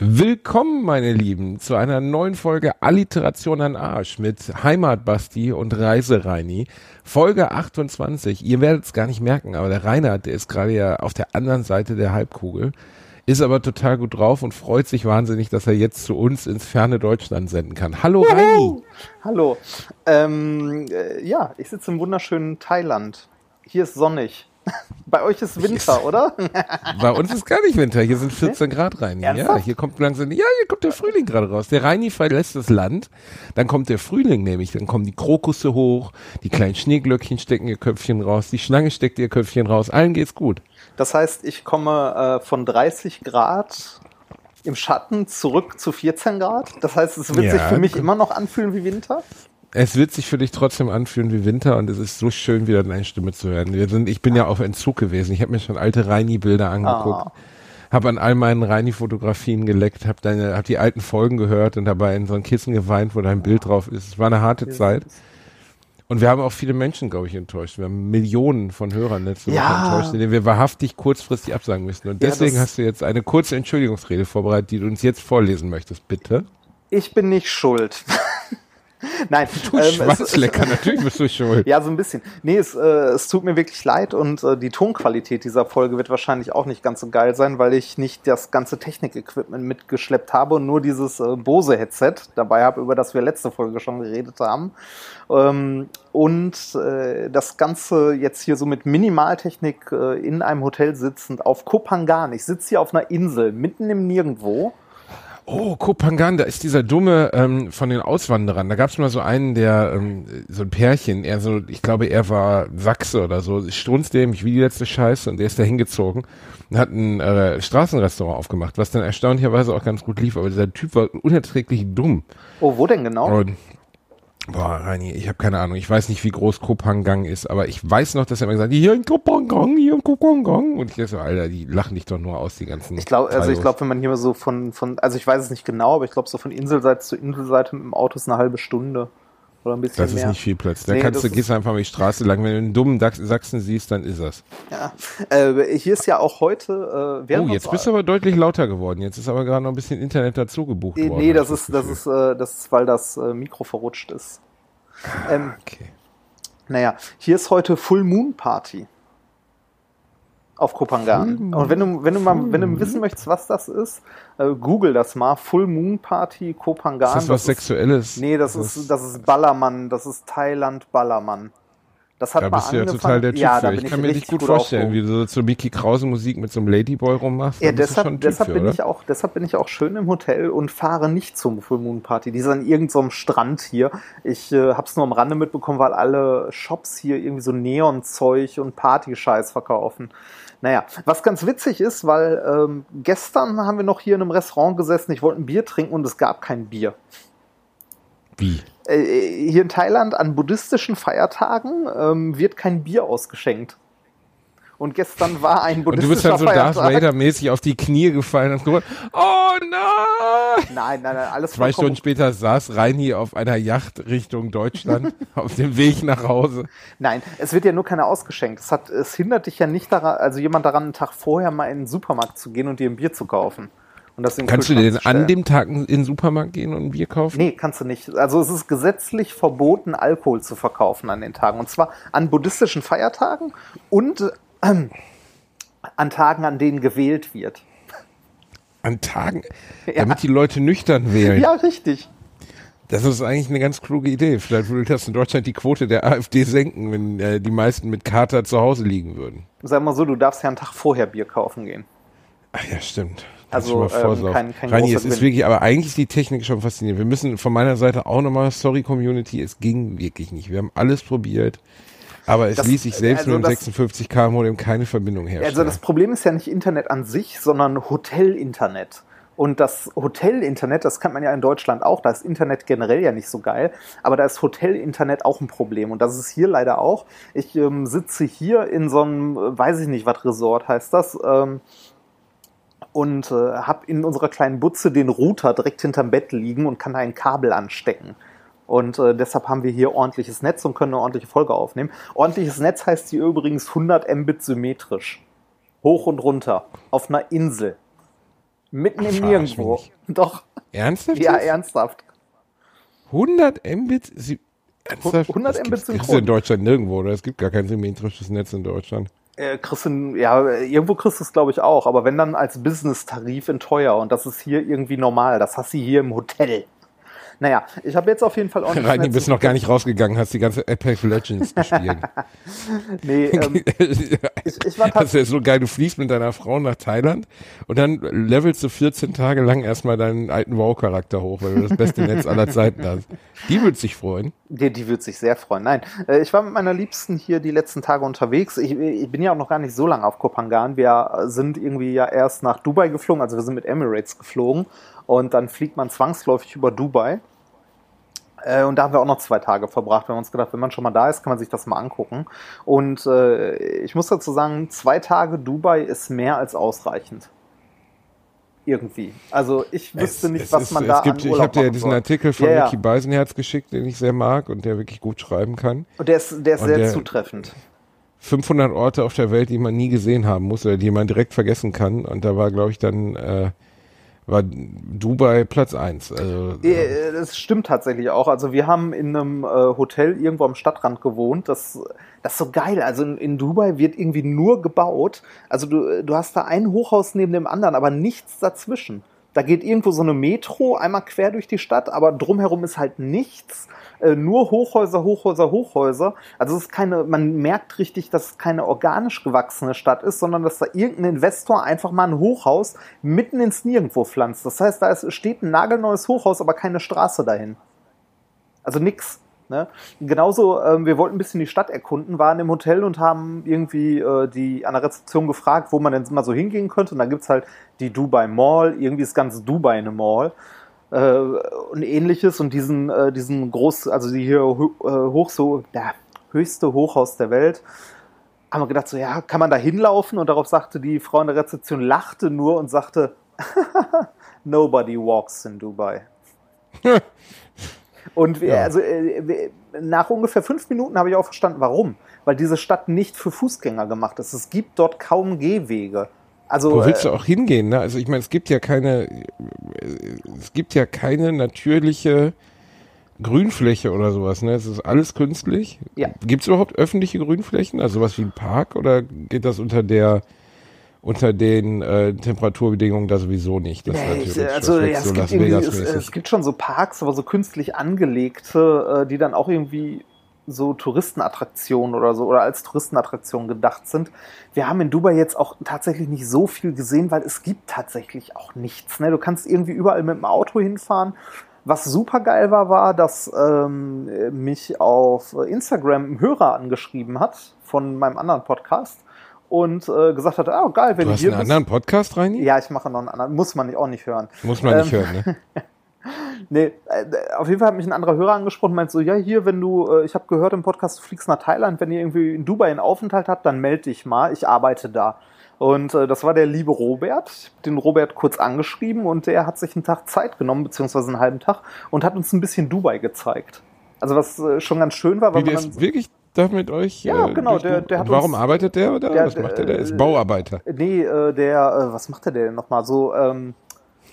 Willkommen, meine Lieben, zu einer neuen Folge Alliteration an Arsch mit Heimatbasti und Reisereini. Folge 28. Ihr werdet es gar nicht merken, aber der Reinhard, der ist gerade ja auf der anderen Seite der Halbkugel, ist aber total gut drauf und freut sich wahnsinnig, dass er jetzt zu uns ins ferne Deutschland senden kann. Hallo Reini. Hallo. Ähm, äh, ja, ich sitze im wunderschönen Thailand. Hier ist sonnig. Bei euch ist Winter, ist, oder? Bei uns ist gar nicht Winter. Hier sind 14 Grad rein. Ja, hier kommt langsam, ja, hier kommt der Frühling gerade raus. Der Reini verlässt das Land. Dann kommt der Frühling nämlich. Dann kommen die Krokusse hoch. Die kleinen Schneeglöckchen stecken ihr Köpfchen raus. Die Schlange steckt ihr Köpfchen raus. Allen geht's gut. Das heißt, ich komme äh, von 30 Grad im Schatten zurück zu 14 Grad. Das heißt, es wird ja, sich für mich immer noch anfühlen wie Winter es wird sich für dich trotzdem anfühlen wie Winter und es ist so schön, wieder deine Stimme zu hören. Wir sind, ich bin ja auf Entzug gewesen. Ich habe mir schon alte Reini-Bilder angeguckt. Oh. Habe an all meinen Reini-Fotografien geleckt, habe deine, hab die alten Folgen gehört und dabei in so ein Kissen geweint, wo dein Bild drauf ist. Es war eine harte Zeit. Und wir haben auch viele Menschen, glaube ich, enttäuscht. Wir haben Millionen von Hörern letzte Woche ja. enttäuscht, denen wir wahrhaftig kurzfristig absagen müssen. Und deswegen ja, hast du jetzt eine kurze Entschuldigungsrede vorbereitet, die du uns jetzt vorlesen möchtest, bitte. Ich bin nicht schuld. Nein, du ähm, Schwarzlecker, natürlich bist du schuld. Ja, so ein bisschen. Nee, es, äh, es tut mir wirklich leid und äh, die Tonqualität dieser Folge wird wahrscheinlich auch nicht ganz so geil sein, weil ich nicht das ganze Technik-Equipment mitgeschleppt habe und nur dieses äh, Bose-Headset dabei habe, über das wir letzte Folge schon geredet haben. Ähm, und äh, das Ganze jetzt hier so mit Minimaltechnik äh, in einem Hotel sitzend auf Kopangan. Ich sitze hier auf einer Insel, mitten im Nirgendwo Oh, Kopangan, da ist dieser dumme ähm, von den Auswanderern. Da gab es mal so einen, der, ähm, so ein Pärchen, er so, ich glaube, er war Sachse oder so, strunzdämlich wie die letzte Scheiße und der ist da hingezogen und hat ein äh, Straßenrestaurant aufgemacht, was dann erstaunlicherweise auch ganz gut lief, aber dieser Typ war unerträglich dumm. Oh, wo denn genau? Und Boah, Reini, ich habe keine Ahnung. Ich weiß nicht, wie groß Kopangang ist, aber ich weiß noch, dass er immer gesagt hat, hier in Kopangang, hier in Kopangang. Und ich dachte so, Alter, die lachen dich doch nur aus, die ganzen. Ich glaube, also ich glaube, wenn man hier so von, von, also ich weiß es nicht genau, aber ich glaube, so von Inselseite zu Inselseite mit dem Auto ist eine halbe Stunde. Oder ein bisschen das mehr. ist nicht viel Platz. Da nee, kannst du, gehst einfach mal die Straße lang. Wenn du einen dummen Sachsen siehst, dann ist das. Ja. Äh, hier ist ja auch heute, äh, Oh, jetzt bist du aber deutlich lauter geworden. Jetzt ist aber gerade noch ein bisschen Internet dazu gebucht nee, worden. Nee, das ist, das ist, äh, das ist, weil das äh, Mikro verrutscht ist. Ähm, okay. Naja, hier ist heute Full Moon Party. Auf Kopangan. Und wenn du, wenn du mal, wenn du wissen möchtest, was das ist, äh, google das mal. Full Moon Party, Kopangan. Ist das was das Sexuelles? Ist, nee, das, das ist, das ist Ballermann. Das ist Thailand Ballermann. Das hat da bist du ja total der Typ ja, für. Ich kann mir nicht gut, gut vorstellen, wie du so zur Mickey Krause Musik mit so einem Ladyboy rummachst. Ja, deshalb, deshalb für, bin ich auch, deshalb bin ich auch schön im Hotel und fahre nicht zum Full Moon Party. Die ist an irgendeinem so Strand hier. Ich äh, hab's nur am Rande mitbekommen, weil alle Shops hier irgendwie so Neonzeug und Partyscheiß verkaufen. Naja, was ganz witzig ist, weil ähm, gestern haben wir noch hier in einem Restaurant gesessen, ich wollte ein Bier trinken und es gab kein Bier. Wie? Äh, äh, hier in Thailand an buddhistischen Feiertagen ähm, wird kein Bier ausgeschenkt. Und gestern war ein buddhistischer Feiertag. Und du bist dann so Darth Vader-mäßig auf die Knie gefallen und gesagt, oh nein! Nein, nein, nein, alles Zwei Stunden später saß Reini auf einer Yacht Richtung Deutschland auf dem Weg nach Hause. Nein, es wird ja nur keiner ausgeschenkt. Es, hat, es hindert dich ja nicht daran, also jemand daran, einen Tag vorher mal in den Supermarkt zu gehen und dir ein Bier zu kaufen. kannst du denn an dem Tag in den Supermarkt gehen und ein Bier kaufen? Nee, kannst du nicht. Also es ist gesetzlich verboten, Alkohol zu verkaufen an den Tagen. Und zwar an buddhistischen Feiertagen und an Tagen, an denen gewählt wird. An Tagen? Ja. Damit die Leute nüchtern wählen. Ja, richtig. Das ist eigentlich eine ganz kluge Idee. Vielleicht würde das in Deutschland die Quote der AfD senken, wenn äh, die meisten mit Kater zu Hause liegen würden. Sag mal so, du darfst ja einen Tag vorher Bier kaufen gehen. Ach ja, stimmt. Also ähm, kein, kein Rani, es ist wirklich, aber eigentlich ist die Technik schon faszinierend. Wir müssen von meiner Seite auch nochmal, sorry Community, es ging wirklich nicht. Wir haben alles probiert. Aber es das, ließ sich selbst also nur im 56K Modem keine Verbindung herstellen. Also das Problem ist ja nicht Internet an sich, sondern Hotel-Internet. Und das Hotel-Internet, das kennt man ja in Deutschland auch, da ist Internet generell ja nicht so geil, aber da ist Hotel-Internet auch ein Problem und das ist hier leider auch. Ich ähm, sitze hier in so einem, äh, weiß ich nicht, was Resort heißt das, ähm, und äh, habe in unserer kleinen Butze den Router direkt hinterm Bett liegen und kann da ein Kabel anstecken. Und äh, deshalb haben wir hier ordentliches Netz und können eine ordentliche Folge aufnehmen. Ordentliches Netz heißt hier übrigens 100 Mbit symmetrisch. Hoch und runter. Auf einer Insel. Mitten im Nirgendwo. Doch. Ernsthaft? Ja, ernsthaft. 100 Mbit? Ernsthaft? 100 Mbit synchron. Das ist in Deutschland nirgendwo, oder? Es gibt gar kein symmetrisches Netz in Deutschland. Äh, kriegst du, ja, irgendwo kriegst du es, glaube ich, auch. Aber wenn dann als Business-Tarif in teuer. Und das ist hier irgendwie normal. Das hast du hier im Hotel. Naja, ich habe jetzt auf jeden Fall auch nicht Reini, bist noch gar nicht rausgegangen, hast die ganze Apex Legends gespielt. nee, ähm, ich, ich war Das ist so geil, du fliegst mit deiner Frau nach Thailand und dann levelst du 14 Tage lang erstmal deinen alten WoW-Charakter hoch, weil du das beste Netz aller Zeiten hast. Die würde sich freuen. Die, die würde sich sehr freuen. Nein, äh, ich war mit meiner Liebsten hier die letzten Tage unterwegs. Ich, ich bin ja auch noch gar nicht so lange auf Kopangan. Wir sind irgendwie ja erst nach Dubai geflogen, also wir sind mit Emirates geflogen und dann fliegt man zwangsläufig über Dubai. Äh, und da haben wir auch noch zwei Tage verbracht. Wir haben uns gedacht, wenn man schon mal da ist, kann man sich das mal angucken. Und äh, ich muss dazu sagen, zwei Tage Dubai ist mehr als ausreichend irgendwie. Also ich wüsste es, nicht, es was ist, man da gibt, an Urlaub Ich habe dir ja diesen soll. Artikel von ja, Mickey Beisenherz geschickt, den ich sehr mag und der wirklich gut schreiben kann. Und der ist, der ist sehr der zutreffend. 500 Orte auf der Welt, die man nie gesehen haben muss oder die man direkt vergessen kann. Und da war, glaube ich, dann äh, war Dubai Platz eins. Also, äh, das stimmt tatsächlich auch. Also wir haben in einem äh, Hotel irgendwo am Stadtrand gewohnt. Das, das ist so geil. Also in, in, Dubai wird irgendwie nur gebaut. Also du, du hast da ein Hochhaus neben dem anderen, aber nichts dazwischen. Da geht irgendwo so eine Metro einmal quer durch die Stadt, aber drumherum ist halt nichts. Äh, nur Hochhäuser, Hochhäuser, Hochhäuser. Also es ist keine, man merkt richtig, dass es keine organisch gewachsene Stadt ist, sondern dass da irgendein Investor einfach mal ein Hochhaus mitten ins Nirgendwo pflanzt. Das heißt, da ist, steht ein nagelneues Hochhaus, aber keine Straße dahin. Also nix. Ne? Genauso, ähm, wir wollten ein bisschen die Stadt erkunden, waren im Hotel und haben irgendwie äh, die an der Rezeption gefragt, wo man denn mal so hingehen könnte. Und da gibt's halt die Dubai Mall, irgendwie ist ganz Dubai eine Mall äh, und ähnliches und diesen, äh, diesen groß, also die hier äh, hoch so, ja, höchste Hochhaus der Welt. Haben wir gedacht, so, ja, kann man da hinlaufen? Und darauf sagte die Frau in der Rezeption, lachte nur und sagte, nobody walks in Dubai. und wir, ja. also äh, nach ungefähr fünf Minuten habe ich auch verstanden, warum. Weil diese Stadt nicht für Fußgänger gemacht ist. Es gibt dort kaum Gehwege. Also, Wo willst du äh, auch hingehen? Ne? Also ich meine, es gibt ja keine, es gibt ja keine natürliche Grünfläche oder sowas. Ne? Es ist alles künstlich. Ja. Gibt es überhaupt öffentliche Grünflächen? Also sowas wie ein Park oder geht das unter der unter den äh, Temperaturbedingungen da sowieso nicht. Das nee, also ja, es, so gibt es, es, gibt schon so Parks, aber so künstlich angelegte, äh, die dann auch irgendwie so Touristenattraktionen oder so oder als Touristenattraktionen gedacht sind. Wir haben in Dubai jetzt auch tatsächlich nicht so viel gesehen, weil es gibt tatsächlich auch nichts. Ne? Du kannst irgendwie überall mit dem Auto hinfahren. Was super geil war, war, dass ähm, mich auf Instagram ein Hörer angeschrieben hat von meinem anderen Podcast und äh, gesagt hat, oh geil, wenn du hast hier einen bist. anderen Podcast rein? Ja, ich mache noch einen anderen. Muss man auch nicht hören. Muss man nicht ähm, hören, ne? nee, äh, auf jeden Fall hat mich ein anderer Hörer angesprochen, meint so, ja, hier, wenn du, äh, ich habe gehört im Podcast, du fliegst nach Thailand, wenn ihr irgendwie in Dubai einen Aufenthalt habt, dann melde dich mal, ich arbeite da. Und äh, das war der liebe Robert, den Robert kurz angeschrieben und der hat sich einen Tag Zeit genommen, beziehungsweise einen halben Tag und hat uns ein bisschen Dubai gezeigt. Also was äh, schon ganz schön war, weil Wie, man dann, wirklich da mit euch? Ja, äh, genau. Der, der hat warum uns, arbeitet der oder der, was macht der? Der ist Bauarbeiter. Nee, äh, der, äh, was macht der denn nochmal? So, ähm,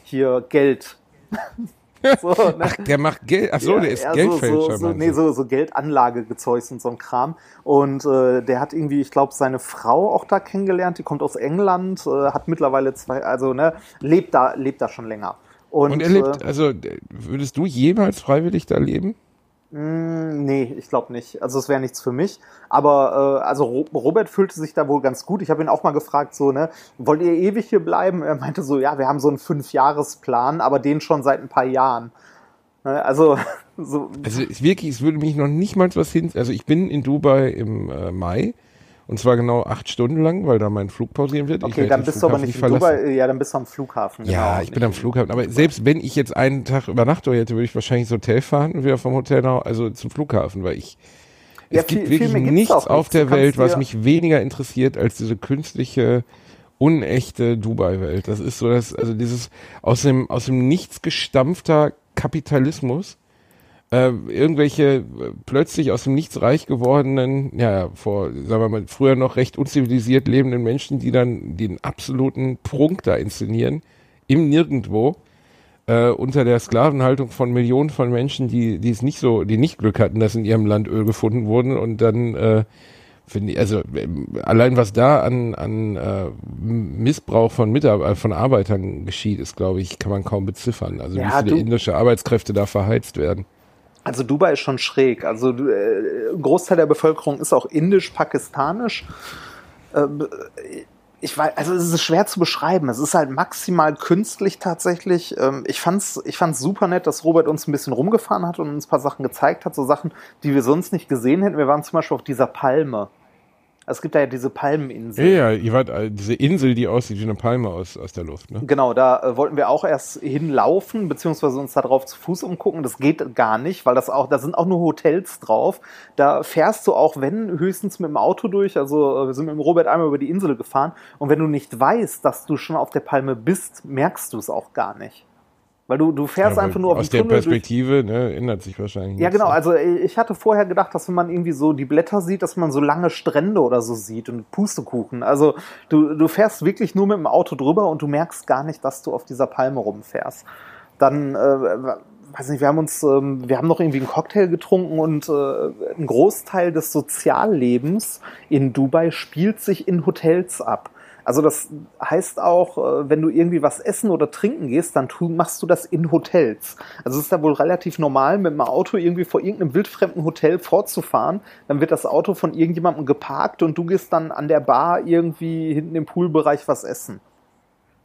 hier Geld. so, ne? Ach, der macht Geld. Ach so, ja, der ist ja, Geldfälscher. So, so, nee, so, so Geldanlagezeugs und so ein Kram. Und äh, der hat irgendwie, ich glaube, seine Frau auch da kennengelernt. Die kommt aus England, äh, hat mittlerweile zwei, also ne, lebt da, lebt da schon länger. Und, und er lebt, äh, also würdest du jemals freiwillig da leben? Mm, nee, ich glaube nicht. Also es wäre nichts für mich. Aber äh, also Robert fühlte sich da wohl ganz gut. Ich habe ihn auch mal gefragt, so, ne, wollt ihr ewig hier bleiben? Er meinte so, ja, wir haben so einen Fünfjahresplan, aber den schon seit ein paar Jahren. Ne, also, so. Also wirklich, es würde mich noch nicht mal was hin. Also ich bin in Dubai im äh, Mai Und zwar genau acht Stunden lang, weil da mein Flug pausieren wird. Okay, dann bist du aber nicht in Dubai, ja, dann bist du am Flughafen. Ja, genau, ich bin am Flughafen. Aber selbst wenn ich jetzt einen Tag Übernachtung hätte, würde ich wahrscheinlich ins Hotel fahren und wieder vom Hotel nach, also zum Flughafen, weil ich, ja, es gibt viel, wirklich viel nichts auf der Welt, was mich weniger interessiert als diese künstliche, unechte Dubai-Welt. Das ist so das, also dieses aus dem, aus dem Nichts gestampfter Kapitalismus, äh, irgendwelche äh, plötzlich aus dem Nichts reich gewordenen, ja, vor, sagen wir mal, früher noch recht unzivilisiert lebenden Menschen, die dann den absoluten Prunk da inszenieren, im Nirgendwo, äh, unter der Sklavenhaltung von Millionen von Menschen, die, die es nicht so, die nicht Glück hatten, dass in ihrem Land Öl gefunden wurden und dann, äh, finde ich, also allein was da an, an äh, Missbrauch von Mitarbeitern, von Arbeitern geschieht, ist, glaube ich, kann man kaum beziffern. Also ja, wie viele indische Arbeitskräfte da verheizt werden. Also Dubai ist schon schräg. Also äh, ein Großteil der Bevölkerung ist auch indisch-pakistanisch. Ähm, ich weiß, also es ist schwer zu beschreiben. Es ist halt maximal künstlich tatsächlich. Ähm, ich fand's, ich fand's super nett, dass Robert uns ein bisschen rumgefahren hat und uns ein paar Sachen gezeigt hat, so Sachen, die wir sonst nicht gesehen hätten. Wir waren zum Beispiel auf dieser Palme. Es gibt da ja diese Palmeninsel. Ja, ja, ihr wart äh, diese Insel, die aussieht wie eine Palme aus, aus der Luft. Ne? Genau, da äh, wollten wir auch erst hinlaufen, beziehungsweise uns da drauf zu Fuß umgucken. Das geht gar nicht, weil das auch, da sind auch nur Hotels drauf. Da fährst du auch, wenn, höchstens mit dem Auto durch. Also äh, wir sind mit dem Robert einmal über die Insel gefahren. Und wenn du nicht weißt, dass du schon auf der Palme bist, merkst du es auch gar nicht. Weil du, du fährst ja, einfach nur auf Aus der Perspektive ne, ändert sich wahrscheinlich. Ja, genau. Ne? Also ich hatte vorher gedacht, dass wenn man irgendwie so die Blätter sieht, dass man so lange Strände oder so sieht und Pustekuchen. Also du, du fährst wirklich nur mit dem Auto drüber und du merkst gar nicht, dass du auf dieser Palme rumfährst. Dann, äh, weiß nicht, wir haben uns, ähm, wir haben noch irgendwie einen Cocktail getrunken und äh, ein Großteil des Soziallebens in Dubai spielt sich in Hotels ab. Also das heißt auch, äh, wenn du irgendwie was essen oder trinken gehst, dann tu, machst du das in Hotels. Also es ist da wohl relativ normal, mit dem Auto irgendwie vor irgendeinem wildfremden Hotel fortzufahren. Dann wird das Auto von irgendjemandem geparkt und du gehst dann an der Bar irgendwie hinten im Poolbereich was essen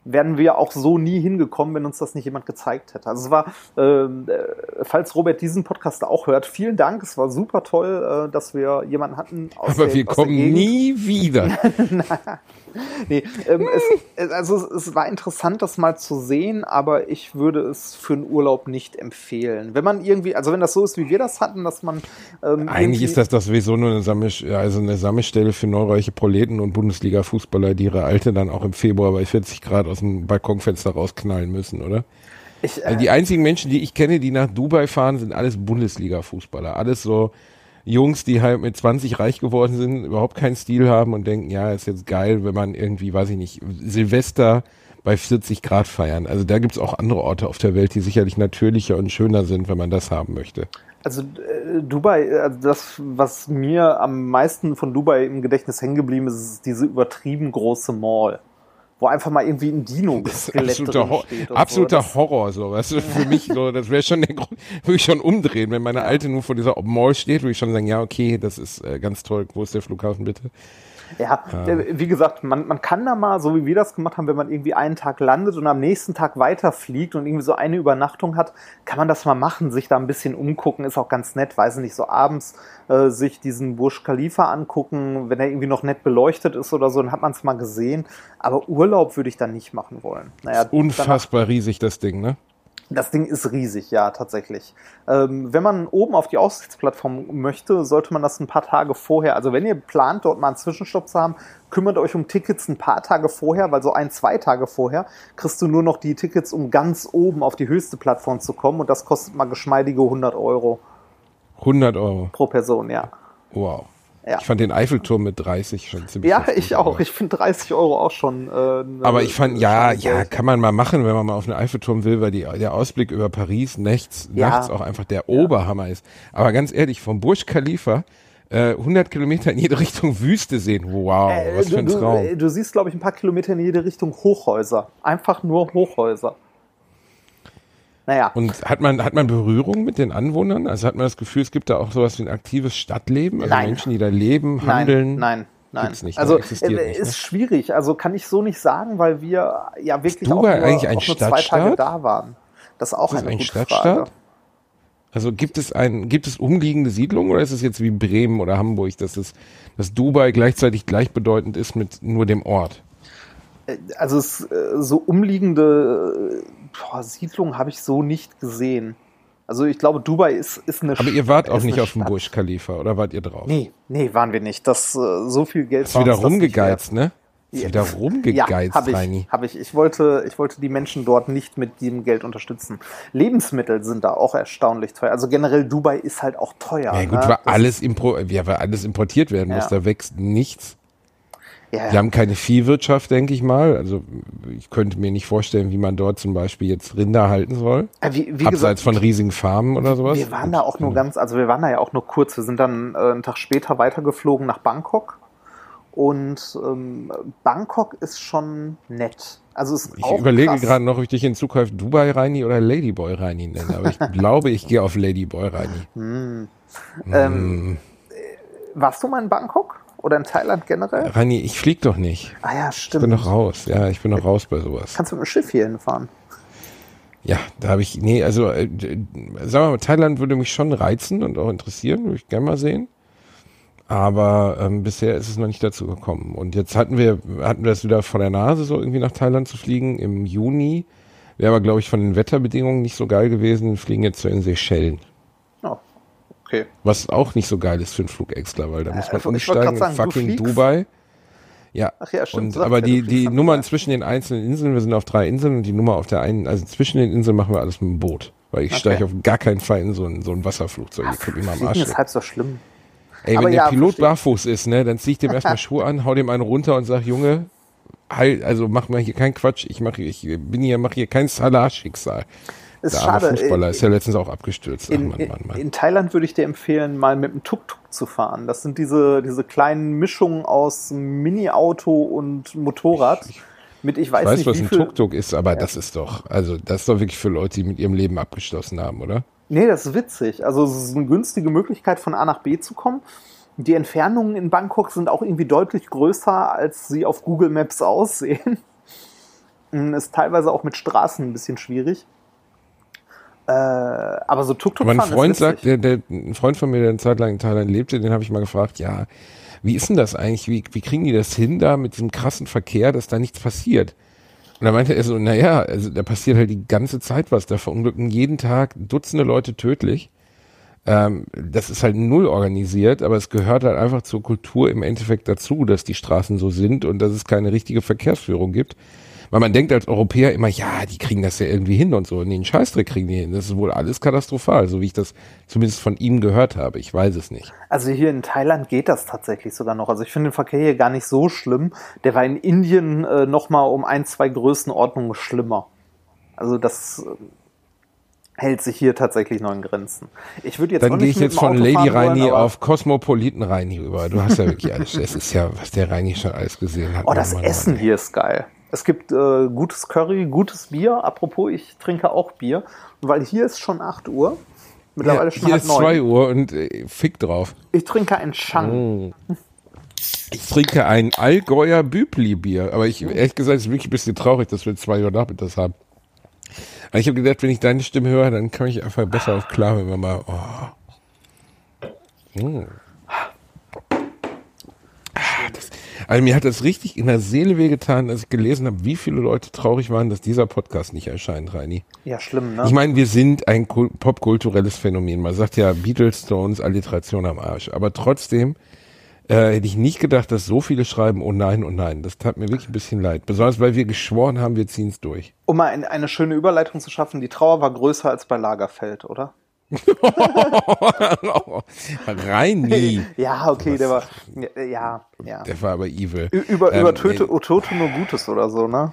wären wir auch so nie hingekommen, wenn uns das nicht jemand gezeigt hätte. Also es war, ähm, äh, falls Robert diesen Podcast auch hört, vielen Dank. Es war super toll, äh, dass wir jemanden hatten. Aus Aber der, wir kommen nie wieder. nee, ähm, es, also es war interessant, das mal zu sehen, aber ich würde es für einen Urlaub nicht empfehlen. Wenn man irgendwie, also wenn das so ist, wie wir das hatten, dass man ähm, eigentlich ist das das sowieso nur eine, Sammel, also eine Sammelstelle für neureiche Proleten und Bundesliga-Fußballer, die ihre Alte dann auch im Februar bei 40 Grad aus dem Balkonfenster rausknallen müssen, oder? Ich, äh, also die einzigen Menschen, die ich kenne, die nach Dubai fahren, sind alles Bundesliga-Fußballer. Alles so Jungs, die halt mit 20 reich geworden sind, überhaupt keinen Stil haben und denken, ja, ist jetzt geil, wenn man irgendwie, weiß ich nicht, Silvester bei 40 Grad feiern. Also da gibt's auch andere Orte auf der Welt, die sicherlich natürlicher und schöner sind, wenn man das haben möchte. Also äh, Dubai, also das, was mir am meisten von Dubai im Gedächtnis hängen geblieben ist, ist diese übertrieben große Mall wo einfach mal irgendwie ein Dino-Skelett absoluter, Ho absoluter so. Horror, so, weißt du, für mich so, das wäre schon der Grund, würde ich schon umdrehen, wenn meine Alte nur vor dieser Mall steht, würde ich schon sagen, ja, okay, das ist äh, ganz toll, wo ist der Flughafen bitte? Ja, ähm. wie gesagt, man, man kann da mal, so wie wir das gemacht haben, wenn man irgendwie einen Tag landet und am nächsten Tag weiterfliegt und irgendwie so eine Übernachtung hat, kann man das mal machen, sich da ein bisschen umgucken, ist auch ganz nett, weiß nicht, so abends äh, sich diesen Burj Khalifa angucken, wenn er irgendwie noch nett beleuchtet ist oder so, dann hat man es mal gesehen. Aber Urlaub würde ich dann nicht machen wollen. Naja, unfassbar danach, riesig, das Ding, ne? Das Ding ist riesig, ja, tatsächlich. Ähm, wenn man oben auf die Aussichtsplattform möchte, sollte man das ein paar Tage vorher, also wenn ihr plant, dort mal einen Zwischenstopp zu haben, kümmert euch um Tickets ein paar Tage vorher, weil so ein, zwei Tage vorher kriegst du nur noch die Tickets, um ganz oben auf die höchste Plattform zu kommen und das kostet mal geschmeidige 100 Euro. 100 Euro? Pro Person, ja. Wow. Ja. Ich fand den Eiffelturm mit 30 schon ziemlich. Ja, ich auch. Ich finde 30 Euro auch schon. Äh, aber ich fand, ja, ja, kann man mal machen, wenn man mal auf einen Eiffelturm will, weil die, der Ausblick über Paris nachts, ja. nachts auch einfach der. Oberhammer ist. Aber ganz ehrlich, vom Burj Khalifa 100 äh, Kilometer in jede Richtung Wüste sehen. Wow, äh, was für ein Traum. Du, du siehst, glaube ich, ein paar Kilometer in jede Richtung Hochhäuser. Einfach nur Hochhäuser. Naja. Und hat man, hat man Berührung mit den Anwohnern? Also hat man das Gefühl, es gibt da auch sowas wie ein aktives Stadtleben? Also nein. Menschen, die da leben, handeln? Nein, nein. Gibt's nicht, also äh, nicht, ist ne? schwierig. Also kann ich so nicht sagen, weil wir ja wirklich auch nur, eigentlich ein auch nur zwei Tage da waren. Das ist auch ist eine gute Stadtstaat? Frage. Also gibt es ein, gibt es umliegende Siedlungen oder ist es jetzt wie Bremen oder Hamburg, dass es, dass Dubai gleichzeitig gleichbedeutend ist mit nur dem Ort? Äh, also es, äh, so umliegende boah, Siedlungen habe ich so nicht gesehen. Also ich glaube, Dubai ist, ist eine Aber ihr wart auch nicht auf dem Burj Khalifa, oder wart ihr drauf? Nee, nee, waren wir nicht. Das so viel Geld ist wieder rumgegeizt, ne? Ist ja. wieder rumgegeizt, ja, hab ich, Habe ich. Ich wollte, ich wollte die Menschen dort nicht mit diesem Geld unterstützen. Lebensmittel sind da auch erstaunlich teuer. Also generell Dubai ist halt auch teuer. Ja gut, ne? weil alles, ja, weil alles importiert werden muss. Da wächst nichts. Ja, Wir haben keine Viehwirtschaft, denke ich mal. Also ich könnte mir nicht vorstellen, wie man dort zum Beispiel jetzt Rinder halten soll. Wie, wie Abseits gesagt, von riesigen Farmen oder sowas. Wir waren da auch nur ganz, also wir waren da ja auch nur kurz. Wir sind dann äh, einen Tag später weitergeflogen nach Bangkok und ähm, Bangkok ist schon nett. Also ist ich überlege gerade noch, ob ich dich in Zukunft Dubai Reini oder Ladyboy Reini nenne, aber ich glaube, ich gehe auf Ladyboy Reini. Hm. Hm. Ähm, warst du mal in Bangkok oder in Thailand generell? Reini, ich flieg doch nicht. Ah ja, stimmt. Ich bin noch raus. Ja, ich bin noch raus bei sowas. Kannst du mit dem Schiff hier hinfahren? Ja, da habe ich, nee, also äh, sagen wir mal, Thailand würde mich schon reizen und auch interessieren, würde ich gerne mal sehen. Aber ähm, bisher ist es noch nicht dazu gekommen. Und jetzt hatten wir, hatten wir das wieder vor der Nase, so irgendwie nach Thailand zu fliegen im Juni. Wäre aber, glaube ich, von den Wetterbedingungen nicht so geil gewesen. Fliegen jetzt zu den Seychellen. Okay. Was auch nicht so geil ist für einen Flug extra, weil da muss man äh, umsteigen in fucking Dubai. Ja, Ach ja stimmt. Und, aber die, die Nummern zwischen den einzelnen Inseln, wir sind auf drei Inseln und die Nummer auf der einen, also zwischen den Inseln machen wir alles mit dem Boot. Weil ich okay. steige auf gar keinen Fall in so ein, so ein Wasserflugzeug. Ich gucke immer am Arsch. Das ist halb so schlimm. Ey, wenn der ja, Pilot verstehe. barfuß ist, ne, dann zieh ich dem erstmal Schuhe an, hau dem einen runter und sag, Junge, halt, also mach mal hier keinen Quatsch, ich mache ich bin hier, mach hier kein Salah-Schicksal. Ist der schade. Fußballer ist ja letztens auch abgestürzt. In, Ach, Mann, Mann, Mann. in Thailand würde ich dir empfehlen, mal mit dem Tuk-Tuk zu fahren. Das sind diese, diese kleinen Mischungen aus Mini-Auto und Motorrad. Ich, mit ich weiß, ich weiß nicht, was ein Tuk-Tuk ist, aber ja. das ist doch, also das ist doch wirklich für Leute, die mit ihrem Leben abgeschlossen haben, oder? Nee, das ist witzig. Also es ist eine günstige Möglichkeit, von A nach B zu kommen. Die Entfernungen in Bangkok sind auch irgendwie deutlich größer, als sie auf Google Maps aussehen. Ist teilweise auch mit Straßen ein bisschen schwierig. Äh, aber so Tuk-Tuk Mein Freund sagt, der, der, ein Freund von mir, der eine Zeit lang in Thailand lebte, den habe ich mal gefragt, ja, wie ist denn das eigentlich? Wie, wie kriegen die das hin da mit diesem krassen Verkehr, dass da nichts passiert? Und da meinte er so, naja, also da passiert halt die ganze Zeit was. Da verunglücken jeden Tag Dutzende Leute tödlich. Ähm, das ist halt null organisiert, aber es gehört halt einfach zur Kultur im Endeffekt dazu, dass die Straßen so sind und dass es keine richtige Verkehrsführung gibt. Weil man denkt als Europäer immer, ja, die kriegen das ja irgendwie hin und so. Und den Scheißdreck kriegen die hin. Das ist wohl alles katastrophal, so wie ich das zumindest von ihm gehört habe. Ich weiß es nicht. Also hier in Thailand geht das tatsächlich sogar noch. Also ich finde den Verkehr hier gar nicht so schlimm. Der war in Indien äh, nochmal um ein, zwei Größenordnungen schlimmer. Also das äh, hält sich hier tatsächlich noch in Grenzen. Ich würde jetzt Dann gehe ich jetzt von Lady Reini auf Kosmopoliten Reini rüber. Du hast ja wirklich alles. es ist ja, was der Reini schon alles gesehen hat. Oh, das Essen hier ist geil. Es gibt äh, gutes Curry, gutes Bier. Apropos, ich trinke auch Bier, weil hier ist schon 8 Uhr. Mittlerweile ja, schon hier ist 2 Uhr und äh, fick drauf. Ich trinke ein Chang. Oh. Ich trinke ein Allgäuer Bübli-Bier. Aber ich, ehrlich gesagt, ist wirklich ein bisschen traurig, dass wir 2 Uhr nachmittags haben. Aber ich habe gedacht, wenn ich deine Stimme höre, dann kann ich einfach besser auf klar, wenn wir mal. Oh. Hm. Das, also mir hat das richtig in der Seele wehgetan, als ich gelesen habe, wie viele Leute traurig waren, dass dieser Podcast nicht erscheint, Reini. Ja, schlimm, ne? Ich meine, wir sind ein popkulturelles Phänomen. Man sagt ja Beatles, Stones, Alliteration am Arsch. Aber trotzdem äh, hätte ich nicht gedacht, dass so viele schreiben, oh nein, oh nein. Das tat mir wirklich ein bisschen leid. Besonders, weil wir geschworen haben, wir ziehen es durch. Um mal eine, eine schöne Überleitung zu schaffen, die Trauer war größer als bei Lagerfeld, oder? Reini. Ja, okay, Was? der war, ja, ja. Der war aber evil. Über, ähm, über Töte, nee. Tote nur Gutes oder so, ne?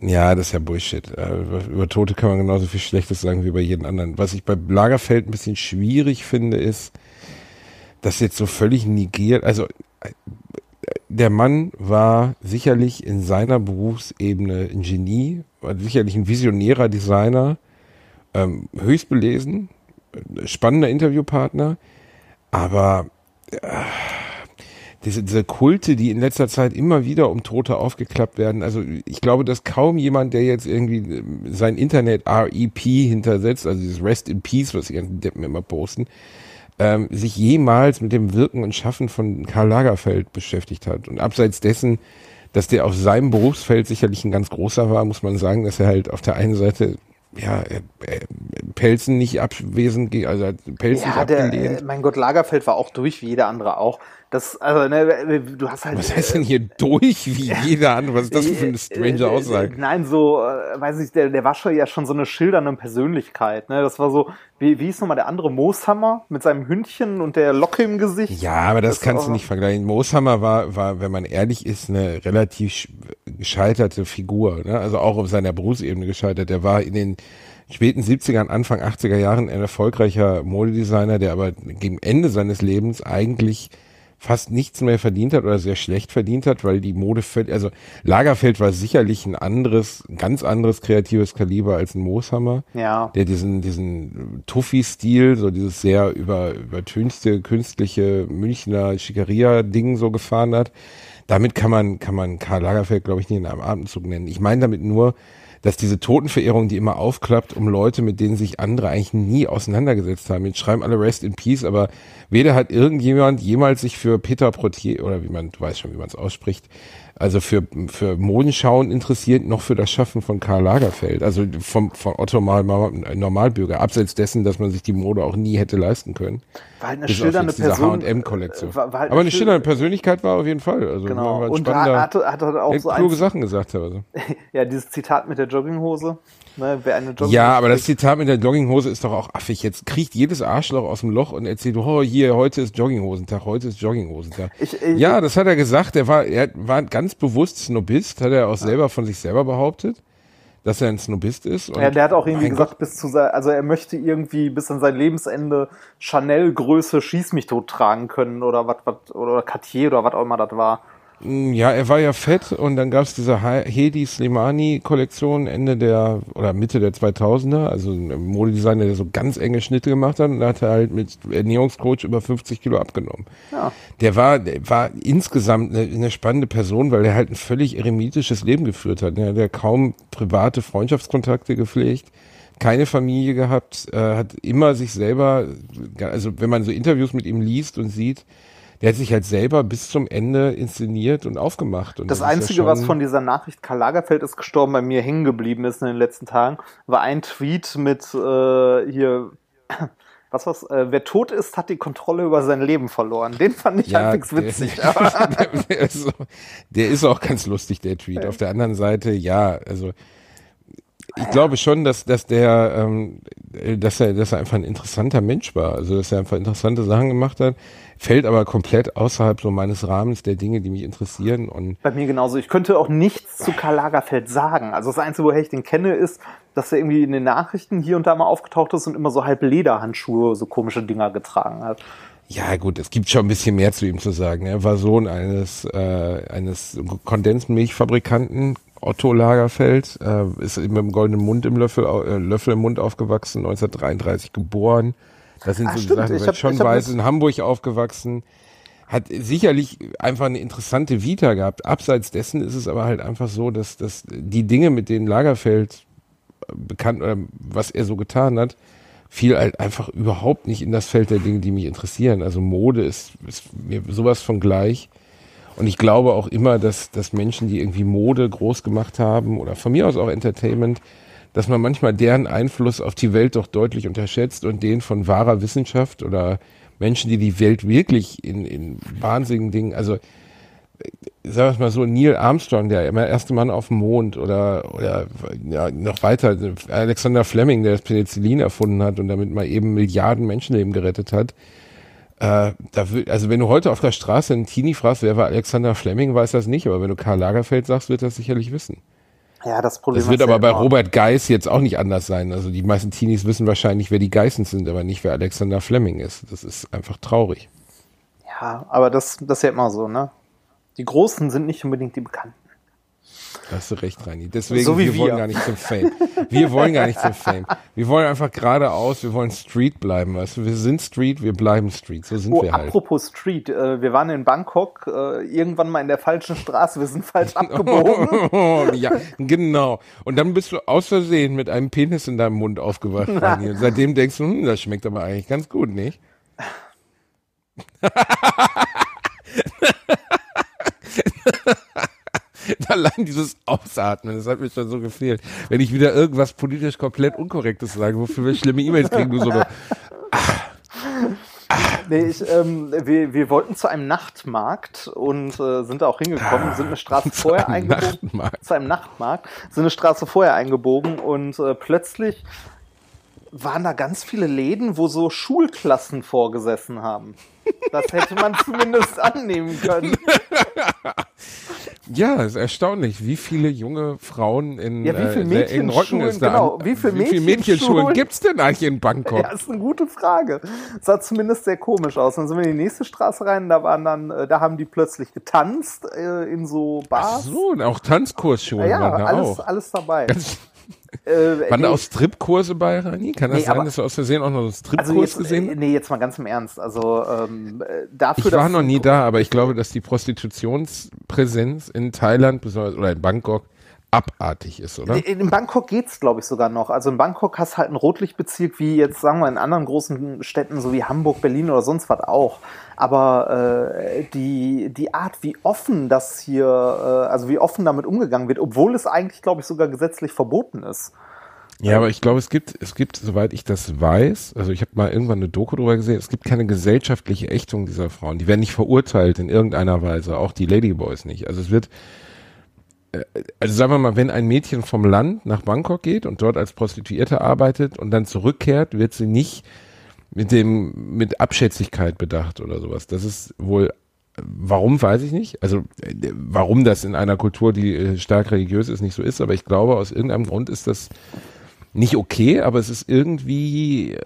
Ja, das ist ja Bullshit. Äh, über, über Tote kann man genauso viel Schlechtes sagen wie bei jedem anderen. Was ich bei Lagerfeld ein bisschen schwierig finde, ist, das jetzt so völlig negiert. Also der Mann war sicherlich in seiner Berufsebene ein Genie, war sicherlich ein visionärer Designer, ähm, höchst belesen, spannender Interviewpartner, aber äh, diese, diese Kulte, die in letzter Zeit immer wieder um Tote aufgeklappt werden. Also ich glaube, dass kaum jemand, der jetzt irgendwie ähm, sein Internet REP hintersetzt, also dieses Rest in Peace, was die ganzen Deppen immer posten, ähm, sich jemals mit dem Wirken und Schaffen von Karl Lagerfeld beschäftigt hat. Und abseits dessen, dass der auf seinem Berufsfeld sicherlich ein ganz großer war, muss man sagen, dass er halt auf der einen Seite ja, äh, äh, Pelzen nicht abwesend, also Pelzen ja, nicht abgelehnt. Der, mein Gott, Lagerfeld war auch durch, wie jeder andere auch. Das, also, ne, du hast halt. Was heißt denn hier durch wie jeder andere? Was ist das für eine strange Aussage? Nein, so, äh, weiß ich, der, der war schon ja schon so eine schildernde Persönlichkeit, ne? Das war so, wie, wie ist nochmal der andere Mooshammer mit seinem Hündchen und der Locke im Gesicht? Ja, aber das, das kannst du nicht vergleichen. Mooshammer war, war, wenn man ehrlich ist, eine relativ gescheiterte Figur, ne? Also auch auf seiner Berufsebene gescheitert. Der war in den späten 70ern, Anfang 80er Jahren ein erfolgreicher Modedesigner, der aber gegen Ende seines Lebens eigentlich fast nichts mehr verdient hat oder sehr schlecht verdient hat, weil die Mode, also Lagerfeld war sicherlich ein anderes, ein ganz anderes kreatives Kaliber als ein Mooshammer, ja. der diesen, diesen Tuffy-Stil, so dieses sehr über, übertönste künstliche Münchner Schickeria-Ding so gefahren hat. Damit kann man, kann man Karl Lagerfeld, glaube ich, nicht in einem Atemzug nennen. Ich meine damit nur, dass diese Totenverehrung, die immer aufklappt, um Leute, mit denen sich andere eigentlich nie auseinandergesetzt haben. Jetzt schreiben alle Rest in Peace, aber weder hat irgendjemand jemals sich für Peter Protier, oder wie man, du weißt schon, wie man es ausspricht, also für, für Modenschauen interessiert, noch für das Schaffen von Karl Lagerfeld, also vom, von Otto Mal, Normalbürger, abseits dessen, dass man sich die Mode auch nie hätte leisten können. War halt eine schillernde Person. H&M-Kollektion. Halt Aber eine schillernde Persönlichkeit war auf jeden Fall. Also genau. Halt und hat, hat, hat auch so kluge Sachen gesagt. Also. ja, dieses Zitat mit der Jogginghose. Ne, wer eine Jogginghose ja, aber das Zitat mit der Jogginghose ist doch auch affig. Jetzt kriegt jedes Arschloch aus dem Loch und erzählt, oh, hier, heute ist Jogginghosentag, heute ist Jogginghosentag. Ich, ich, ja, das hat er gesagt. Er war, er war ganz bewusst Snobist, hat er auch selber von sich selber behauptet dass er ein Snobist ist. ja, der hat auch irgendwie gesagt, Gott. bis zu also er möchte irgendwie bis an sein Lebensende Chanel-Größe Schieß mich tot tragen können oder was, was, oder Cartier oder was auch immer das war. Mm, ja, er war ja fett und dann gab's diese Hedi Slimani Kollektion Ende der oder Mitte der 2000er, also ein Modedesigner, der so ganz enge Schnitte gemacht hat und da hat er halt mit Ernährungscoach über 50 Kilo abgenommen. Ja. Der war, der war insgesamt eine, eine spannende Person, weil er halt ein völlig eremitisches Leben geführt hat. Er hat kaum private Freundschaftskontakte gepflegt keine Familie gehabt, äh, hat immer sich selber, also wenn man so Interviews mit ihm liest und sieht, der hat sich halt selber bis zum Ende inszeniert und aufgemacht. Und das, das Einzige, ja was von dieser Nachricht Karl Lagerfeld ist gestorben bei mir hängen geblieben ist in den letzten Tagen, war ein Tweet mit äh, hier was was, äh, wer tot ist, hat die Kontrolle über sein Leben verloren. Den fand ich ja, halbwegs witzig. Der, der, der, ist auch, der, ist auch, ganz lustig, der Tweet. Auf der anderen Seite, ja, also ich glaube schon, dass, dass der, ähm, dass er, dass er einfach ein interessanter Mensch war. Also, dass er einfach interessante Sachen gemacht hat fällt aber komplett außerhalb so meines Rahmens der Dinge, die mich interessieren. Und Bei mir genauso. Ich könnte auch nichts zu Karl Lagerfeld sagen. Also das Einzige, woher ich den kenne, ist, dass er irgendwie in den Nachrichten hier und da mal aufgetaucht ist und immer so halb Lederhandschuhe, so komische Dinger getragen hat. Ja, gut, es gibt schon ein bisschen mehr zu ihm zu sagen. Er war Sohn eines, äh, eines Kondensmilchfabrikanten, Otto Lagerfeld, äh, ist mit dem goldenen Mund im Löffel, äh, Löffel im Mund aufgewachsen, 1933 geboren. Das sind Ach, so stimmt. Sachen. Ich hab, schon ich weiß, in Hamburg aufgewachsen. Hat sicherlich einfach eine interessante Vita gehabt. Abseits dessen ist es aber halt einfach so, dass, dass die Dinge, mit denen Lagerfeld äh, bekannt oder was er so getan hat, fiel halt einfach überhaupt nicht in das Feld der Dinge, die mich interessieren. Also Mode ist, ist mir sowas von gleich. Und ich glaube auch immer, dass, dass Menschen, die irgendwie Mode groß gemacht haben oder von mir aus auch Entertainment, dass man manchmal deren Einfluss auf die Welt doch deutlich unterschätzt und den von wahrer Wissenschaft oder Menschen, die die Welt wirklich in, in wahnsinnigen Dingen, also sagen wir mal so, Neil Armstrong, der immer erste Mann auf dem Mond oder, oder ja, noch weiter, Alexander Fleming, der das Penicillin erfunden hat und damit mal eben Milliarden Menschenleben gerettet hat. Äh, da, also wenn du heute auf der Straße einen Teenie fragst, wer war Alexander Fleming, weiß das nicht, aber wenn du Karl Lagerfeld sagst, wird das sicherlich wissen. Ja, das Problem Das wird aber bei Robert Geis jetzt auch nicht anders sein. Also die meisten Teenies wissen wahrscheinlich, wer die Geissens sind, aber nicht, wer Alexander Fleming ist. Das ist einfach traurig. Ja, aber das, das ist ja immer so, ne? Die Großen sind nicht unbedingt die Bekannten. Hast du recht, Reini. Deswegen, So wie wir, wollen wir. gar nicht zum Fame. Wir wollen gar nicht zum Fame. Wir wollen einfach geradeaus, wir wollen Street bleiben, weißt du. Wir sind Street, wir bleiben Street. So sind Oh, wir halt. apropos Street, äh, wir waren in Bangkok, äh, irgendwann mal in der falschen Straße, wir sind falsch abgebogen. ja, genau. Und dann bist du aus Versehen mit einem Penis in deinem Mund aufgewacht, Reini. Und seitdem denkst du, hm, das schmeckt aber eigentlich ganz gut, nicht? Allein dieses Ausatmen, das hat mir schon so gefehlt. Wenn ich wieder irgendwas politisch komplett Unkorrektes sage, wofür wir schlimme E-Mails kriegen, nur so eine, Nee, ich, ähm, wir, wir wollten zu einem Nachtmarkt und äh, sind da auch hingekommen, sind eine Straße vorher eingebogen. Nachtmarkt. Zu einem Nachtmarkt, sind eine Straße vorher eingebogen und äh, plötzlich waren da ganz viele Läden, wo so Schulklassen vorgesessen haben. Das hätte man zumindest annehmen können. Ja, ist erstaunlich, wie viele junge Frauen in, Ja, wie viel äh, engen Röcken Mädchenschulen, es da genau, wie viel wie viele Mädchenschulen- Mädchenschulen gibt's denn eigentlich in Bangkok? Ja, ist eine gute Frage. Sah zumindest sehr komisch aus. Dann sind wir in die nächste Straße rein, da waren dann, äh, da haben die plötzlich getanzt äh, in so Ach Bars. so, und auch Tanzkursschulen ja, waren da alles, auch. alles dabei. Ganz, Äh, waren da nee, auch Stripkurse bei, Rani? Kann das Nee, sein, aber- dass du aus Versehen auch noch einen Stripkurs also jetzt, gesehen äh, hast? nee, jetzt mal ganz im Ernst. Also ähm, äh, dafür, Ich war noch nie da, aber ich glaube, dass die Prostitutionspräsenz in Thailand besonders oder in Bangkok abartig ist, oder? In in Bangkok geht's, glaube ich, sogar noch. Also in Bangkok hast halt einen Rotlichtbezirk wie jetzt, sagen wir, in anderen großen Städten, so wie Hamburg, Berlin oder sonst was auch. Aber äh, die, die Art, wie offen das hier, äh, also wie offen damit umgegangen wird, obwohl es eigentlich, glaube ich, sogar gesetzlich verboten ist. Ja, aber ich glaube, es gibt, es gibt, soweit ich das weiß, also ich habe mal irgendwann eine Doku drüber gesehen, es gibt keine gesellschaftliche Ächtung dieser Frauen. Die werden nicht verurteilt in irgendeiner Weise, auch die Ladyboys nicht. Also es wird, äh, also sagen wir mal, wenn ein Mädchen vom Land nach Bangkok geht und dort als Prostituierte arbeitet und dann zurückkehrt, wird sie nicht mit dem, mit Abschätzigkeit bedacht oder sowas. Das ist wohl Warum weiß ich nicht. Also warum das in einer Kultur, die äh, stark religiös ist, nicht so ist, aber ich glaube, aus irgendeinem Grund ist das nicht okay, aber es ist irgendwie äh,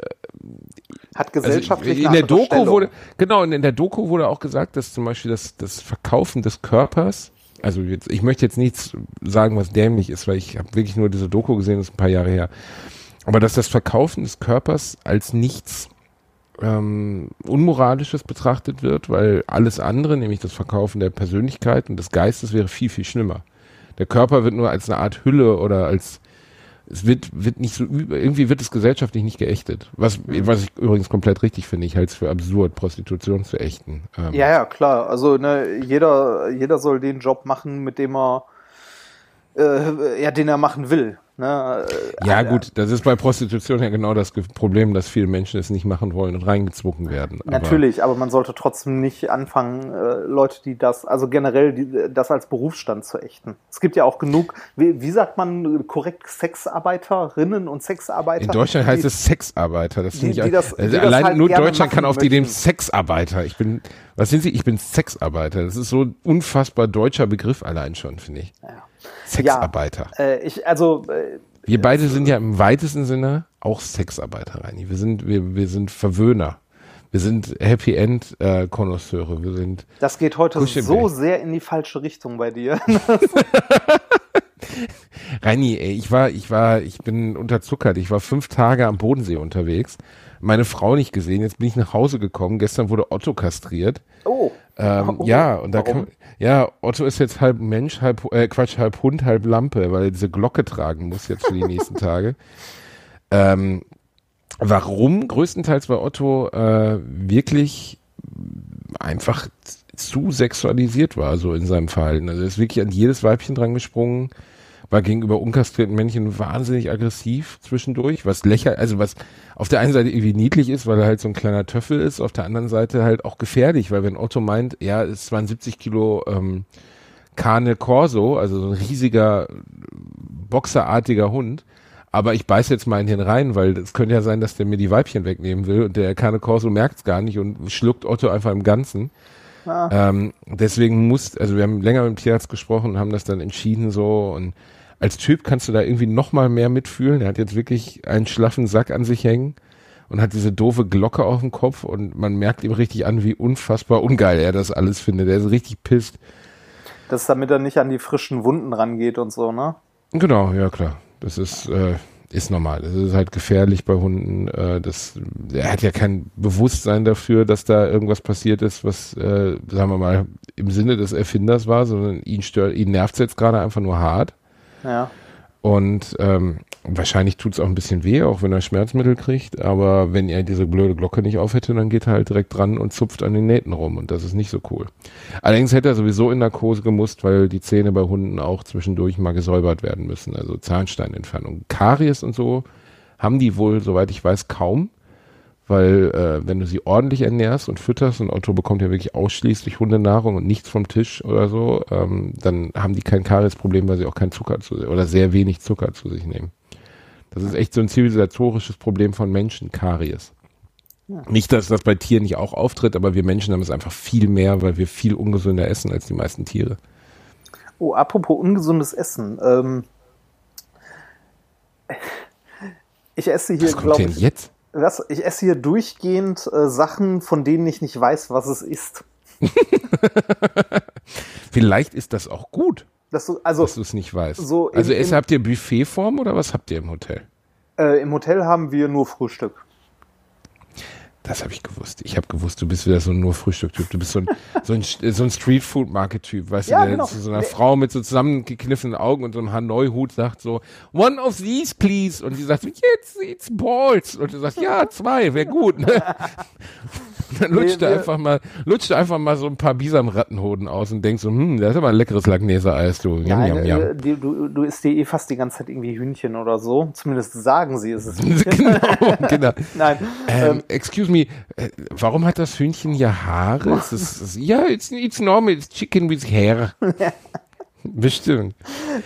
Hat also gesellschaftlich in eine der Doku wurde genau und in der Doku wurde auch gesagt, dass zum Beispiel das das Verkaufen des Körpers, also jetzt, ich möchte jetzt nichts sagen, was dämlich ist, weil ich habe wirklich nur diese Doku gesehen, das ist ein paar Jahre her, aber dass das Verkaufen des Körpers als nichts ähm, Unmoralisches betrachtet wird, weil alles andere, nämlich das Verkaufen der Persönlichkeit und des Geistes, wäre viel, viel schlimmer. Der Körper wird nur als eine Art Hülle oder als es wird, wird nicht so irgendwie wird es gesellschaftlich nicht geächtet. Was, was ich übrigens komplett richtig finde. Ich halte es für absurd, Prostitution zu ächten. Ähm, Ja, ja, klar. Also ne, jeder, jeder soll den Job machen, mit dem er äh, ja, den er machen will. Ne? Äh, ja, äh, gut, das ist bei Prostitution ja genau das Problem, dass viele Menschen es nicht machen wollen und reingezwungen werden. Aber Natürlich, aber man sollte trotzdem nicht anfangen, äh, Leute, die das, also generell die, das als Berufsstand zu ächten. Es gibt ja auch genug, wie, wie sagt man korrekt, Sexarbeiterinnen und Sexarbeiter. In Deutschland die, heißt es Sexarbeiter. Das finde ich die das- also allein halt nur Deutschland kann auf die dem. Sexarbeiter. Ich bin, was sind Sie? Ich bin Sexarbeiter. Das ist so ein unfassbar deutscher Begriff allein schon, finde ich. Sexarbeiter. Äh, ich, also äh, Wir beide sind ja im weitesten Sinne auch Sexarbeiter, Reini. Wir sind, wir, wir sind Verwöhner. Wir sind Happy End äh, Konnoisseure. Wir sind das geht heute Kuschelbär. so sehr in die falsche Richtung bei dir. Reini, ey, ich war, ich war, ich bin unterzuckert. Ich war fünf Tage am Bodensee unterwegs. Meine Frau nicht gesehen. Jetzt bin ich nach Hause gekommen. Gestern wurde Otto kastriert. Oh. Ähm, Oh, ja, und da warum? kann, ja, Otto ist jetzt halb Mensch, halb, äh, Quatsch, halb Hund, halb Lampe, weil er diese Glocke tragen muss jetzt für die nächsten Tage. Ähm, warum? Größtenteils, weil Otto äh, wirklich einfach zu sexualisiert war, so in seinem Verhalten. Also er ist wirklich an jedes Weibchen dran gesprungen, war gegenüber unkastrierten Männchen wahnsinnig aggressiv zwischendurch, was lächer, also was auf der einen Seite irgendwie niedlich ist, weil er halt so ein kleiner Töffel ist, auf der anderen Seite halt auch gefährlich, weil wenn Otto meint, ja, es waren 70 Kilo ähm, Cane Corso, also so ein riesiger boxerartiger Hund, aber ich beiß jetzt mal in den rein, weil es könnte ja sein, dass der mir die Weibchen wegnehmen will und der Cane Corso merkt es gar nicht und schluckt Otto einfach im Ganzen. Ähm, deswegen muss, also wir haben länger mit dem Tierarzt gesprochen und haben das dann entschieden so und als Typ kannst du da irgendwie noch mal mehr mitfühlen. Er hat jetzt wirklich einen schlaffen Sack an sich hängen und hat diese doofe Glocke auf dem Kopf und man merkt ihm richtig an, wie unfassbar ungeil er das alles findet. Er ist richtig pisst. Das damit er nicht an die frischen Wunden rangeht und so, ne? Genau, ja klar. Das ist, äh, ist normal. Das ist halt gefährlich bei Hunden. Äh, das, er hat ja kein Bewusstsein dafür, dass da irgendwas passiert ist, was, äh, sagen wir mal, im Sinne des Erfinders war, sondern ihn stört, ihn nervt es jetzt gerade einfach nur hart. Ja. Und ähm, wahrscheinlich tut es auch ein bisschen weh, auch wenn er Schmerzmittel kriegt. Aber wenn er diese blöde Glocke nicht aufhätte, dann geht er halt direkt dran und zupft an den Nähten rum. Und das ist nicht so cool. Allerdings hätte er sowieso in Narkose gemusst, weil die Zähne bei Hunden auch zwischendurch mal gesäubert werden müssen. Also Zahnsteinentfernung. Karies und so haben die wohl, soweit ich weiß, kaum weil äh, wenn du sie ordentlich ernährst und fütterst und Otto bekommt ja wirklich ausschließlich Hundenahrung und nichts vom Tisch oder so, ähm, dann haben die kein Kariesproblem, weil sie auch kein Zucker zu oder sehr wenig Zucker zu sich nehmen. Das ist echt so ein zivilisatorisches Problem von Menschen, Karies. Ja. Nicht, dass das bei Tieren nicht auch auftritt, aber wir Menschen haben es einfach viel mehr, weil wir viel ungesünder essen als die meisten Tiere. Oh, apropos ungesundes Essen. Ähm, ich esse hier, glaube ich. jetzt? Was, ich esse hier durchgehend äh, Sachen, von denen ich nicht weiß, was es ist. Vielleicht ist das auch gut, dass du, also, dass du es nicht weißt. So also im, habt ihr Buffetform oder was habt ihr im Hotel? Äh, Im Hotel haben wir nur Frühstück. Das habe ich gewusst. Ich habe gewusst, du bist wieder so ein nur Frühstück-Typ. Du bist so ein, so ein, so ein Street-Food-Market-Typ, weißt ja, du, der genau. zu so einer Frau mit so zusammengekniffenen Augen und so einem Hanoi-Hut sagt so, one of these, please. Und die sagt, jetzt, it's balls. Und du sagst, ja, zwei, wäre gut. Ne? Dann lutscht nee, er einfach mal, lutscht einfach mal so ein paar Bisam-Rattenhoden aus und denkst so, hm, das ist aber ein leckeres Langnese-Eis, du. Jam, Nein, jam, jam. Die, du, du isst dir eh fast die ganze Zeit irgendwie Hühnchen oder so. Zumindest sagen sie es. genau, genau. Nein. Ähm, ähm, excuse me, äh, warum hat das Hühnchen ja Haare? ist, ist, ja, it's, it's normal, it's chicken with hair. Bestimmt.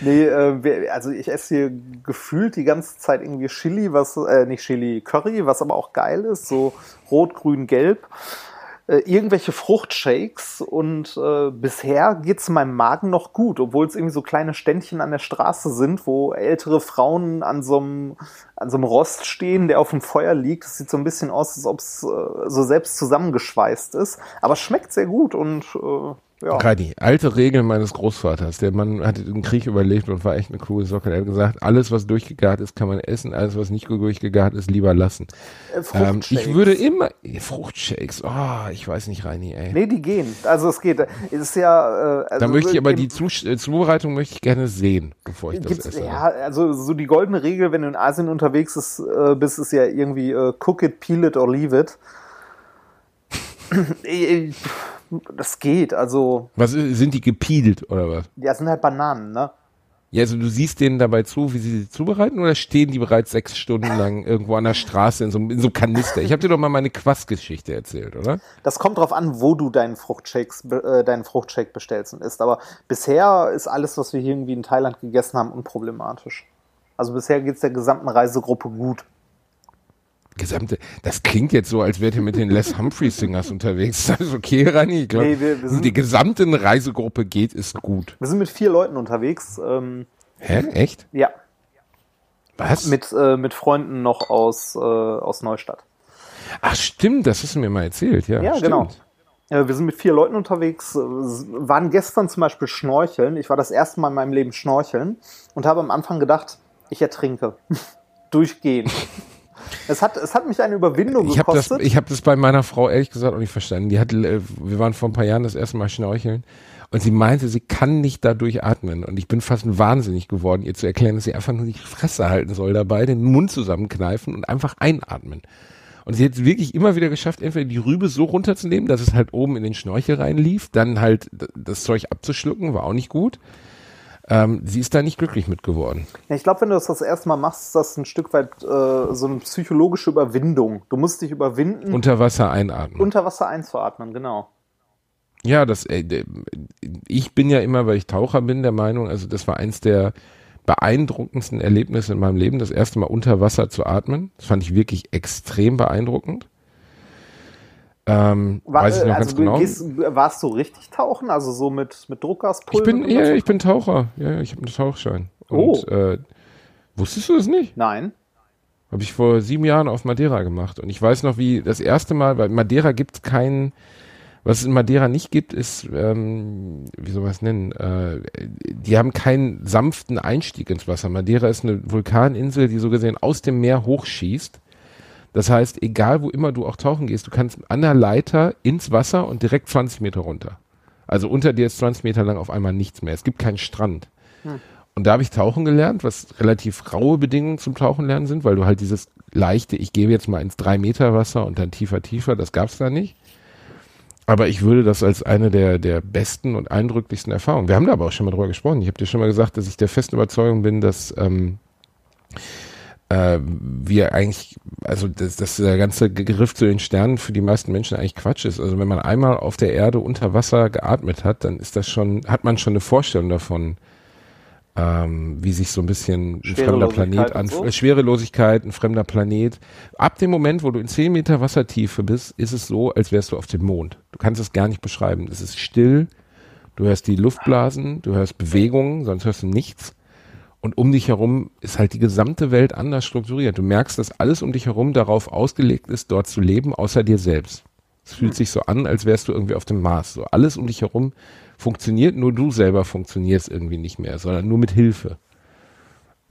Nee, äh, also ich esse hier gefühlt die ganze Zeit irgendwie Chili, was, äh, nicht Chili, Curry, was aber auch geil ist, so rot, grün, gelb. Äh, irgendwelche Fruchtshakes und äh, bisher geht's meinem Magen noch gut, obwohl es irgendwie so kleine Ständchen an der Straße sind, wo ältere Frauen an so einem an so einem Rost stehen, der auf dem Feuer liegt. Es sieht so ein bisschen aus, als ob es äh, so selbst zusammengeschweißt ist, aber schmeckt sehr gut und äh, ja. Reini, alte Regel meines Großvaters. Der Mann hat den Krieg überlebt und war echt eine coole Socke. Er hat gesagt, alles, was durchgegart ist, kann man essen. Alles, was nicht durchgegart ist, lieber lassen. Äh, ähm, ich würde immer, Fruchtshakes, oh, ich weiß nicht, Reini, ey. Nee, die gehen. Also es geht. Es ist ja, äh, also Da möchte ich aber die äh, Zubereitung möchte ich gerne sehen, bevor ich das esse. Ja, also so die goldene Regel, wenn du in Asien unterwegs ist, äh, bist, ist ja irgendwie äh, cook it, peel it or leave it. das geht, also. Was sind die gepiedelt oder was? Ja, sind halt Bananen, ne? Ja, also du siehst denen dabei zu, wie sie sie zubereiten oder stehen die bereits sechs Stunden lang irgendwo an der Straße in so, in so einem Kanister? Ich habe dir doch mal meine Quassgeschichte erzählt, oder? Das kommt drauf an, wo du deinen Fruchtshakes, äh, deinen Fruchtshake bestellst und isst. Aber bisher ist alles, was wir hier irgendwie in Thailand gegessen haben, unproblematisch. Also bisher geht's der gesamten Reisegruppe gut gesamte, das klingt jetzt so, als wärt ihr mit den Les Humphrey Singers unterwegs. Das ist okay, Rani. Ich glaube, nee, wir, wir die gesamte Reisegruppe geht, ist gut. Wir sind mit vier Leuten unterwegs. Ähm, Hä? Echt? Ja. Was? Mit, äh, mit Freunden noch aus, äh, aus Neustadt. Ach, stimmt, das hast du mir mal erzählt, ja. Ja, stimmt. genau. Wir sind mit vier Leuten unterwegs, äh, waren gestern zum Beispiel schnorcheln. Ich war das erste Mal in meinem Leben schnorcheln und habe am Anfang gedacht, ich ertrinke. Durchgehend. Es hat, es hat mich eine Überwindung ich gekostet. Hab das, ich habe das bei meiner Frau ehrlich gesagt auch nicht verstanden. Die hat, äh, wir waren vor ein paar Jahren das erste Mal schnorcheln und sie meinte, sie kann nicht dadurch atmen. Und ich bin fast wahnsinnig geworden, ihr zu erklären, dass sie einfach nur die Fresse halten soll dabei, den Mund zusammenkneifen und einfach einatmen. Und sie hat es wirklich immer wieder geschafft, entweder die Rübe so runterzunehmen, dass es halt oben in den Schnorchel reinlief, dann halt das Zeug abzuschlucken, war auch nicht gut. Ähm, sie ist da nicht glücklich mit geworden. Ja, ich glaube, wenn du das das erste Mal machst, ist das ein Stück weit äh, so eine psychologische Überwindung. Du musst dich überwinden. Unter Wasser einatmen. Unter Wasser einzuatmen, genau. Ja, das, äh, ich bin ja immer, weil ich Taucher bin, der Meinung, also das war eins der beeindruckendsten Erlebnisse in meinem Leben, das erste Mal unter Wasser zu atmen. Das fand ich wirklich extrem beeindruckend. Ähm, War, weiß ich noch also ganz genau. Gehst, warst du richtig tauchen? Also so mit, mit Druckgaspulver? Ich bin, ja, ich bin Taucher. Ja, ich habe einen Tauchschein. Und, oh. Äh, wusstest du das nicht? Nein. Habe ich vor sieben Jahren auf Madeira gemacht. Und ich weiß noch, wie das erste Mal, weil Madeira gibt es keinen, Was es in Madeira nicht gibt, ist, ähm, wie soll man es nennen, äh, die haben keinen sanften Einstieg ins Wasser. Madeira ist eine Vulkaninsel, die so gesehen aus dem Meer hochschießt. Das heißt, egal wo immer du auch tauchen gehst, du kannst an der Leiter ins Wasser und direkt 20 Meter runter. Also unter dir ist 20 Meter lang auf einmal nichts mehr. Es gibt keinen Strand. Hm. Und da habe ich tauchen gelernt, was relativ raue Bedingungen zum Tauchen lernen sind, weil du halt dieses leichte, ich gehe jetzt mal ins 3 Meter Wasser und dann tiefer, tiefer, das gab es da nicht. Aber ich würde das als eine der, der besten und eindrücklichsten Erfahrungen. Wir haben da aber auch schon mal drüber gesprochen. Ich habe dir schon mal gesagt, dass ich der festen Überzeugung bin, dass ähm, äh, wir eigentlich, also dass, dass der ganze Griff zu den Sternen für die meisten Menschen eigentlich Quatsch ist. Also wenn man einmal auf der Erde unter Wasser geatmet hat, dann ist das schon, hat man schon eine Vorstellung davon, ähm, wie sich so ein bisschen ein fremder Planet an so? Schwerelosigkeit, ein fremder Planet. Ab dem Moment, wo du in 10 Meter Wassertiefe bist, ist es so, als wärst du auf dem Mond. Du kannst es gar nicht beschreiben. Es ist still, du hörst die Luftblasen, du hörst Bewegungen, sonst hörst du nichts. Und um dich herum ist halt die gesamte Welt anders strukturiert. Du merkst, dass alles um dich herum darauf ausgelegt ist, dort zu leben, außer dir selbst. Es fühlt sich so an, als wärst du irgendwie auf dem Mars. So alles um dich herum funktioniert, nur du selber funktionierst irgendwie nicht mehr, sondern nur mit Hilfe.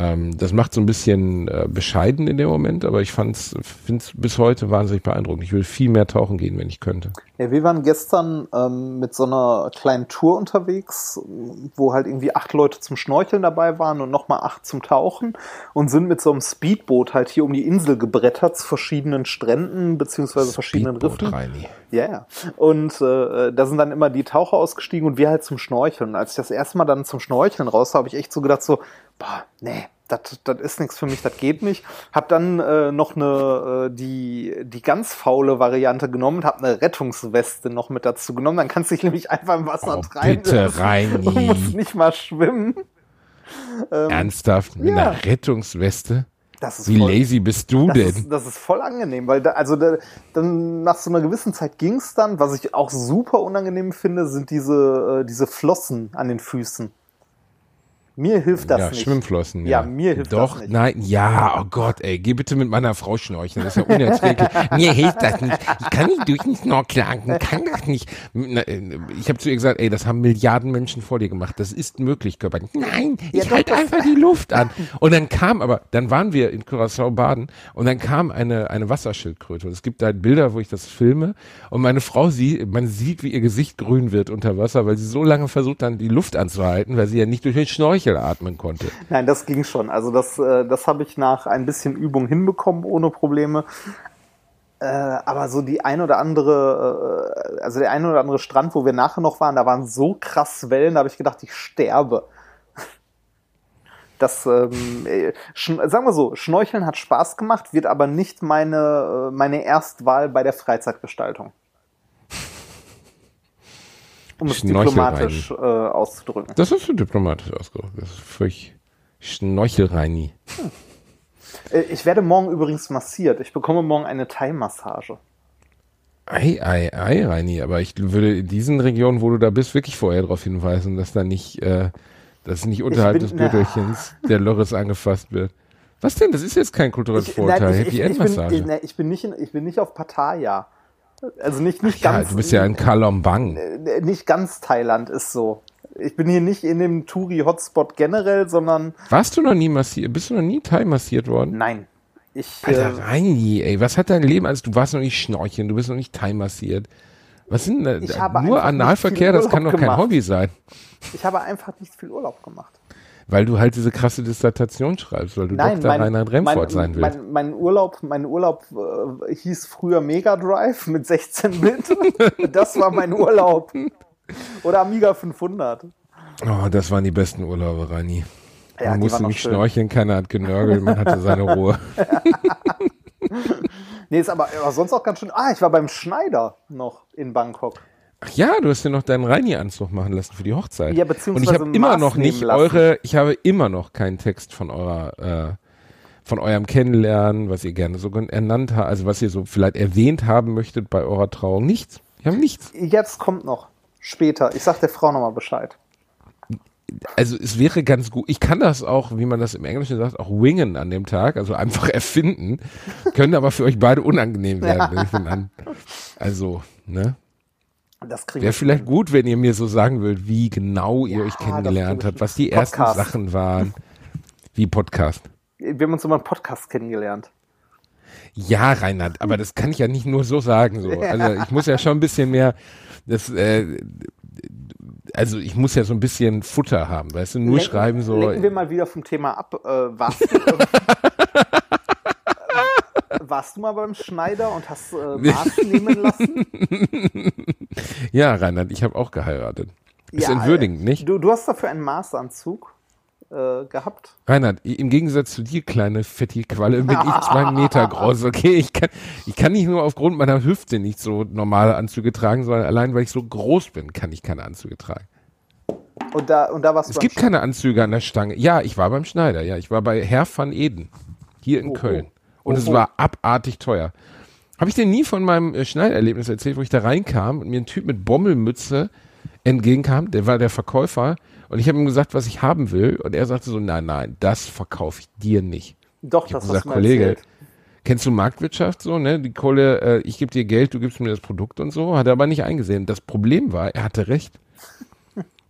Ähm, das macht so ein bisschen äh, bescheiden in dem Moment, aber ich finde es bis heute wahnsinnig beeindruckend. Ich will viel mehr tauchen gehen, wenn ich könnte. Ja, wir waren gestern ähm, mit so einer kleinen Tour unterwegs, wo halt irgendwie acht Leute zum Schnorcheln dabei waren und nochmal acht zum Tauchen und sind mit so einem Speedboot halt hier um die Insel gebrettert zu verschiedenen Stränden beziehungsweise verschiedenen Riffen. Reini. Ja, ja. Und äh, da sind dann immer die Taucher ausgestiegen und wir halt zum Schnorcheln. Und als ich das erste Mal dann zum Schnorcheln raus habe ich echt so gedacht so, boah, nee, das, ist nichts für mich, das geht nicht. Hab dann äh, noch eine äh, die die ganz faule Variante genommen, hab eine Rettungsweste noch mit dazu genommen. Dann kannst du dich nämlich einfach im Wasser oh, treiben. Bitte rein. Du musst nicht mal schwimmen. Ähm, Ernsthaft mit ja. einer Rettungsweste? Wie voll, lazy bist du das denn? Ist, das ist voll angenehm, weil da, also da, dann nach so einer gewissen Zeit ging's dann. Was ich auch super unangenehm finde, sind diese äh, diese Flossen an den Füßen. Mir hilft das ja, nicht. Schwimmflossen. Ja, ja mir hilft Doch, das nicht. nein, ja, oh Gott, ey, geh bitte mit meiner Frau schnorcheln, das ist ja unerträglich. mir hilft das nicht. Ich kann nicht durch den Snorkel angeln, kann das nicht. Äh, ich habe zu ihr gesagt, ey, das haben Milliarden Menschen vor dir gemacht. Das ist möglich, Körper. Nein, ich ja, halte einfach die Luft an. Und dann kam aber, dann waren wir in Curaçao baden und dann kam eine, eine Wasserschildkröte. Und es gibt da Bilder, wo ich das filme und meine Frau, sie, man sieht, wie ihr Gesicht grün wird unter Wasser, weil sie so lange versucht dann die Luft anzuhalten, weil sie ja nicht durch den Schnorchel Schnorchel atmen konnte. Nein, das ging schon. Also das, äh, das habe ich nach ein bisschen Übung hinbekommen, ohne Probleme. Äh, aber so die ein oder andere, äh, also der ein oder andere Strand, wo wir nachher noch waren, da waren so krass Wellen, da habe ich gedacht, ich sterbe. Das, ähm, sagen wir so, Schnorcheln hat Spaß gemacht, wird aber nicht meine, meine Erstwahl bei der Freizeitgestaltung um es diplomatisch äh, auszudrücken. Das ist diplomatisch ausgedrückt. Das ist völlig Schnorchelreini. Hm. Ich werde morgen übrigens massiert. Ich bekomme morgen eine Thai-Massage. Ei, ei, ei, Reini, aber ich würde in diesen Regionen, wo du da bist, wirklich vorher darauf hinweisen, dass da nicht, äh, dass nicht unterhalb des Gürtelchens der Loris angefasst wird. Was denn? Das ist jetzt kein kulturelles Vorteil. Happy End Massage. Ich, ich, bin nicht in, ich bin nicht auf Pattaya. Also nicht, nicht Ach ganz. Ja, du bist ja in Kalombang. Nicht ganz Thailand ist so. Ich bin hier nicht in dem Touri-Hotspot generell, sondern. Warst du noch nie massiert? Bist du noch nie Thai massiert worden? Nein. Ich, Alter, äh, Reini, ey, was hat dein Leben? Also du warst noch nicht schnorcheln, du bist noch nicht Thai massiert. Was sind da? Nur Analverkehr, das kann doch kein. Hobby sein. Ich habe einfach nicht viel Urlaub gemacht. Weil du halt diese krasse Dissertation schreibst, weil du Nein, Dr. Mein, Reinhard Remford sein willst. Mein, mein Urlaub, mein Urlaub äh, hieß früher Mega Drive mit 16 Bit. das war mein Urlaub. Oder Amiga 500. Oh, das waren die besten Urlaube, Rani. Ja, man musste nicht schön. schnorcheln, keiner hat genörgelt, man hatte seine Ruhe. nee, ist aber, aber sonst auch ganz schön. Ah, ich war beim Schneider noch in Bangkok. Ach ja, du hast ja noch deinen Reini-Anzug machen lassen für die Hochzeit. Ja, beziehungsweise Und ich habe immer noch nicht eure, ich habe immer noch keinen Text von eurer, äh, von eurem Kennenlernen, was ihr gerne so ernannt habt, also was ihr so vielleicht erwähnt haben möchtet bei eurer Trauung. Nichts. Ich habe nichts. Jetzt kommt noch. Später. Ich sag der Frau nochmal Bescheid. Also es wäre ganz gut. Ich kann das auch, wie man das im Englischen sagt, auch wingen an dem Tag, also einfach erfinden. Könnte aber für euch beide unangenehm werden, wenn ich den an. Also, ne? Wäre vielleicht gut, wenn ihr mir so sagen würdet, wie genau ihr Ja, euch kennengelernt das- habt, was die ersten Podcast. Sachen waren. Wie Podcast. Wir haben uns über einen Podcast kennengelernt. Ja, Reinhard, aber das kann ich ja nicht nur so sagen. So. Also ich muss ja schon ein bisschen mehr, das, äh, also ich muss ja so ein bisschen Futter haben, weißt du, nur Lenken- schreiben so. Lenken wir mal wieder vom Thema ab. Äh, äh, warst du mal beim Schneider und hast äh, Maß nehmen lassen? Ja, Reinhard, ich habe auch geheiratet. Ist Ja, entwürdigend, äh, nicht? Du, du hast dafür einen Maßanzug äh, gehabt. Reinhard, im Gegensatz zu dir, kleine fette Qualle, bin ich zwei Meter groß, okay? Ich kann, ich kann nicht nur aufgrund meiner Hüfte nicht so normale Anzüge tragen, sondern allein, weil ich so groß bin, kann ich keine Anzüge tragen. Und da, und da warst Es gibt keine Anzüge an der Stange. Ja, ich war beim Schneider, ja. Ich war bei Herr van Eden, hier in Oh, Köln. oh. Und Oh, es war abartig teuer. Habe ich dir nie von meinem äh, Schneiderlebnis erzählt, wo ich da reinkam und mir ein Typ mit Bommelmütze entgegenkam, der war der Verkäufer und ich habe ihm gesagt, was ich haben will und er sagte so, nein, nein, das verkaufe ich dir nicht. Doch, Ich das hast gesagt, du mir Kollege, erzählt. kennst du Marktwirtschaft so, ne? Die Kohle, äh, ich gebe dir Geld, du gibst mir das Produkt und so, hat er aber nicht eingesehen. Das Problem war, er hatte recht.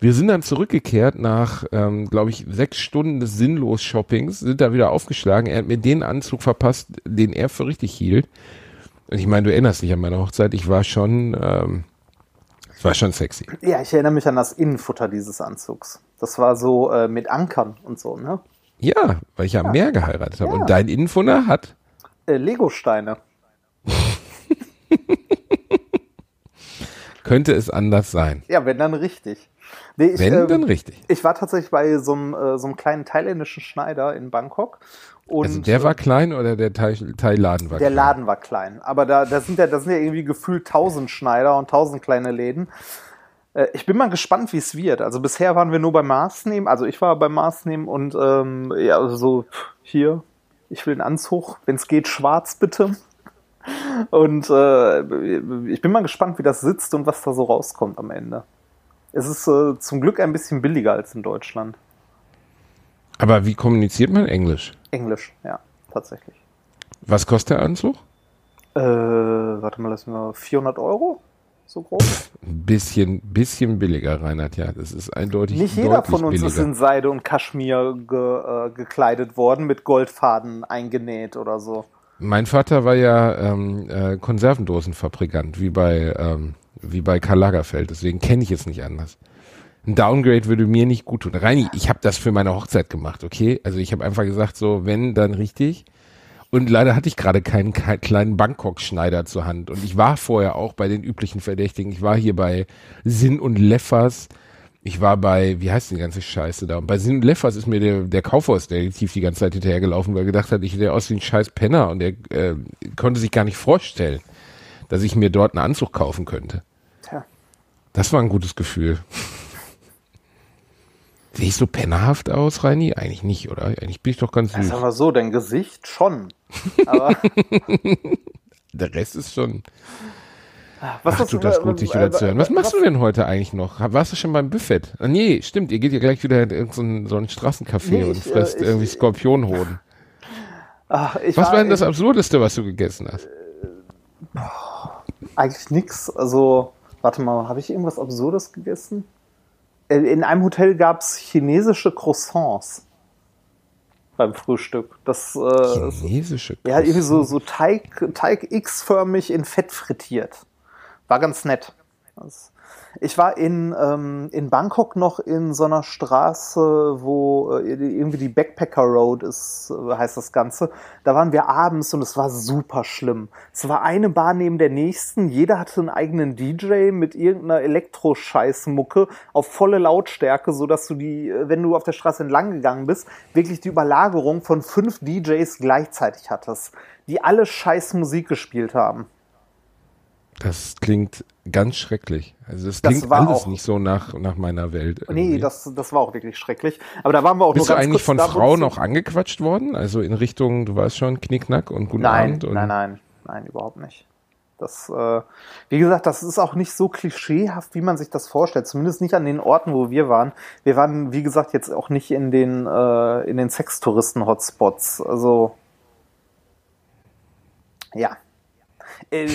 Wir sind dann zurückgekehrt nach, ähm, glaube ich, sechs Stunden des sinnlos Shoppings, sind da wieder aufgeschlagen. Er hat mir den Anzug verpasst, den er für richtig hielt. Und ich meine, du erinnerst dich an meine Hochzeit, ich war schon, ähm, es war schon sexy. Ja, ich erinnere mich an das Innenfutter dieses Anzugs. Das war so äh, mit Ankern und so, ne? Ja, weil ich ja am Meer geheiratet habe. Ja. Und dein Innenfunder hat Äh, Legosteine. könnte es anders sein. Ja, wenn dann richtig. Nee, ich, Wenn, ähm, dann richtig. Ich war tatsächlich bei so einem, äh, so einem kleinen thailändischen Schneider in Bangkok. Und Also der war klein oder der Thai- Thailaden war der klein? Laden war klein. Aber da, da, sind ja, da sind ja irgendwie gefühlt tausend Schneider und tausend kleine Läden. Äh, ich bin mal gespannt, wie es wird. Also bisher waren wir nur beim Maßnehmen. Also ich war beim Maßnehmen und ähm, ja, so hier, ich will einen Anzug, wenn es geht, schwarz bitte. Und äh, ich bin mal gespannt, wie das sitzt und was da so rauskommt am Ende. Es ist äh, zum Glück ein bisschen billiger als in Deutschland. Aber wie kommuniziert man Englisch? Englisch, ja, tatsächlich. Was kostet der Anzug? Äh, warte mal, lassen wir 400 Euro? So grob? Ein bisschen, bisschen billiger, Reinhard, ja. Das ist eindeutig Nicht jeder von uns ist billiger. in Seide und Kaschmir ge, äh, gekleidet worden, mit Goldfaden eingenäht oder so. Mein Vater war ja ähm, äh, Konservendosenfabrikant, wie bei, ähm, wie bei Karl Lagerfeld. Deswegen kenne ich es nicht anders. Ein Downgrade würde mir nicht gut tun. Reini, ich habe das für meine Hochzeit gemacht, okay? Also ich habe einfach gesagt, so, wenn, dann richtig. Und leider hatte ich gerade keinen ke- kleinen Bangkok-Schneider zur Hand. Und ich war vorher auch bei den üblichen Verdächtigen. Ich war hier bei Sinn und Leffers. Ich war bei, wie heißt die ganze Scheiße da? Und bei Sinn und Leffers ist mir der, der Kaufhausdetektiv die ganze Zeit hinterhergelaufen, weil er gedacht hat, ich sehe aus wie ein scheiß Penner. Und er äh, konnte sich gar nicht vorstellen, dass ich mir dort einen Anzug kaufen könnte. Tja. Das war ein gutes Gefühl. Sehe ich so pennerhaft aus, Reini? Eigentlich nicht, oder? Eigentlich bin ich doch ganz süß. Sagen wir so, dein Gesicht schon. Aber Der Rest ist schon. was Ach, hast tut das gut, dich wieder zu hören. Was machst du denn heute eigentlich noch? Warst du schon beim Buffet? Ah, nee, stimmt. Ihr geht ja gleich wieder in irgendein so ein, so ein Straßencafé Nee, und ich, äh, frisst ich- irgendwie Skorpionhoden. Ach, ich Was war denn das Absurdeste, was du gegessen hast? Eigentlich nix. Also, warte mal, habe ich irgendwas Absurdes gegessen? Äh, In einem Hotel gab es chinesische Croissants beim Frühstück. Das äh, Chinesische ja irgendwie so, so Teig, Teig X-förmig in Fett frittiert. War ganz nett. Das, ich war in, ähm, in Bangkok noch in so einer Straße, wo äh, irgendwie die Backpacker Road ist, äh, heißt das Ganze. Da waren wir abends und es war super schlimm. Es war eine Bar neben der nächsten. Jeder hatte einen eigenen DJ mit irgendeiner Elektroscheißmucke auf volle Lautstärke, so dass du die, äh, wenn du auf der Straße entlang gegangen bist, wirklich die Überlagerung von fünf DJs gleichzeitig hattest, die alle scheiß Musik gespielt haben. Das klingt ganz schrecklich. Also das Das klingt alles auch- nicht so nach, nach meiner Welt. Nee, irgendwie. das, das war auch wirklich schrecklich. Aber da waren wir auch Bist du nur ganz eigentlich kurz von Frauen auch angequatscht worden? Also in Richtung, du weißt schon, Knickknack und Guten Nein, Abend? Und nein, nein, nein, überhaupt nicht. Das, äh, wie gesagt, das ist auch nicht so klischeehaft, wie man sich das vorstellt. Zumindest nicht an den Orten, wo wir waren. Wir waren, wie gesagt, jetzt auch nicht in den, äh, in den Sextouristen-Hotspots. Also, ja. Äh,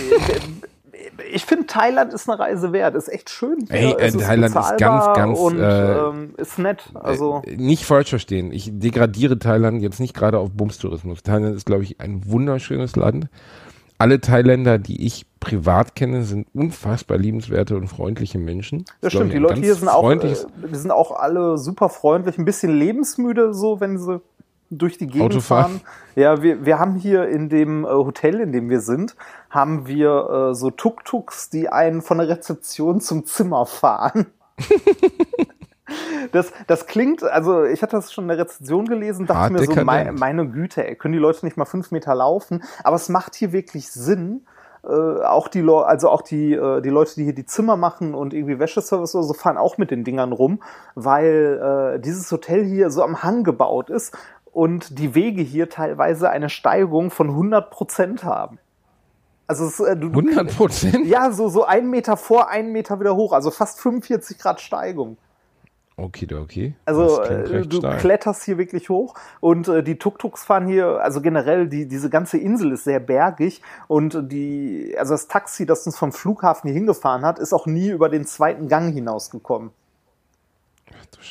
ich finde, Thailand ist eine Reise wert. Ist echt schön. Hier. Ey, äh, ist Thailand ist ganz, ganz und äh, ähm, ist nett. Also äh, nicht falsch verstehen. Ich degradiere Thailand jetzt nicht gerade auf Bumstourismus. Thailand ist, glaube ich, ein wunderschönes Land. Alle Thailänder, die ich privat kenne, sind unfassbar liebenswerte und freundliche Menschen. Das, das stimmt. Die Leute hier sind auch, äh, die sind auch alle super freundlich, ein bisschen lebensmüde, so wenn sie durch die Gegend Autofahren. fahren. Ja, wir, wir haben hier in dem äh, Hotel, in dem wir sind, haben wir äh, so Tuk-Tuks, die einen von der Rezeption zum Zimmer fahren. das, das klingt, also ich hatte das schon in der Rezension gelesen, dachte ah, mir so, mein, meine Güte, ey, können die Leute nicht mal fünf Meter laufen? Aber es macht hier wirklich Sinn. Äh, auch die Le also auch die, äh, die Leute, die hier die Zimmer machen und irgendwie Wäscheservice oder so, fahren auch mit den Dingern rum, weil äh, dieses Hotel hier so am Hang gebaut ist und die Wege hier teilweise eine Steigung von 100 Prozent haben. Also es, äh, du, 100 Prozent? Ja, so, so ein Meter vor, ein Meter wieder hoch, also fast 45 Grad Steigung. Okay, okay. Also äh, du steil. kletterst hier wirklich hoch und äh, die Tuk-Tuks fahren hier, also generell die, diese ganze Insel ist sehr bergig und die, also das Taxi, das uns vom Flughafen hier hingefahren hat, ist auch nie über den zweiten Gang hinausgekommen.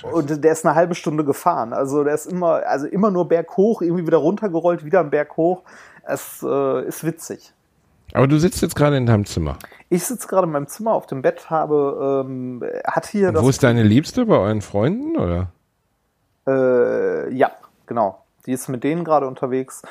Und der ist eine halbe Stunde gefahren. Also der ist immer, also immer nur berghoch, irgendwie wieder runtergerollt, wieder einen Berg hoch. Es äh, ist witzig. Aber du sitzt jetzt gerade in deinem Zimmer. Ich sitze gerade in meinem Zimmer auf dem Bett, habe, ähm, hat hier. Und wo ist deine Liebste bei euren Freunden oder? Äh, ja, genau. Die ist mit denen gerade unterwegs.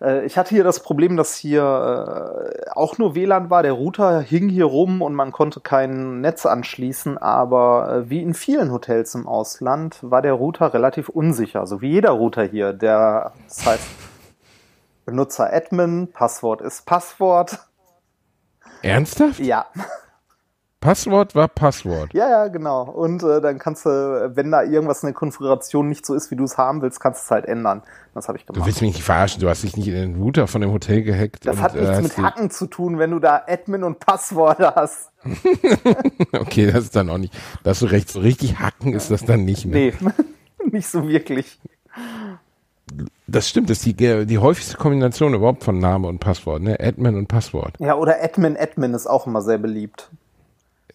Äh, ich hatte hier das Problem, dass hier äh, auch nur WLAN war. Der Router hing hier rum und man konnte kein Netz anschließen. Aber äh, wie in vielen Hotels im Ausland war der Router relativ unsicher. So wie jeder Router hier. Der, das heißt, Benutzer Admin, Passwort ist Passwort. Ernsthaft? Ja. Passwort war Passwort. Ja, ja, genau. Und äh, dann kannst du, wenn da irgendwas in der Konfiguration nicht so ist, wie du es haben willst, kannst du es halt ändern. Das habe ich gemacht. Du willst mich nicht verarschen, du hast dich nicht in den Router von dem Hotel gehackt. Das und, hat nichts äh, mit Hacken zu tun, wenn du da Admin und Passworte hast. okay, das ist dann auch nicht. Da hast du recht, so richtig hacken ist das dann nicht mehr. Nee, nicht so wirklich. Das stimmt, das ist die, die häufigste Kombination überhaupt von Name und Passwort, ne? Admin und Passwort. Ja, oder Admin, Admin ist auch immer sehr beliebt.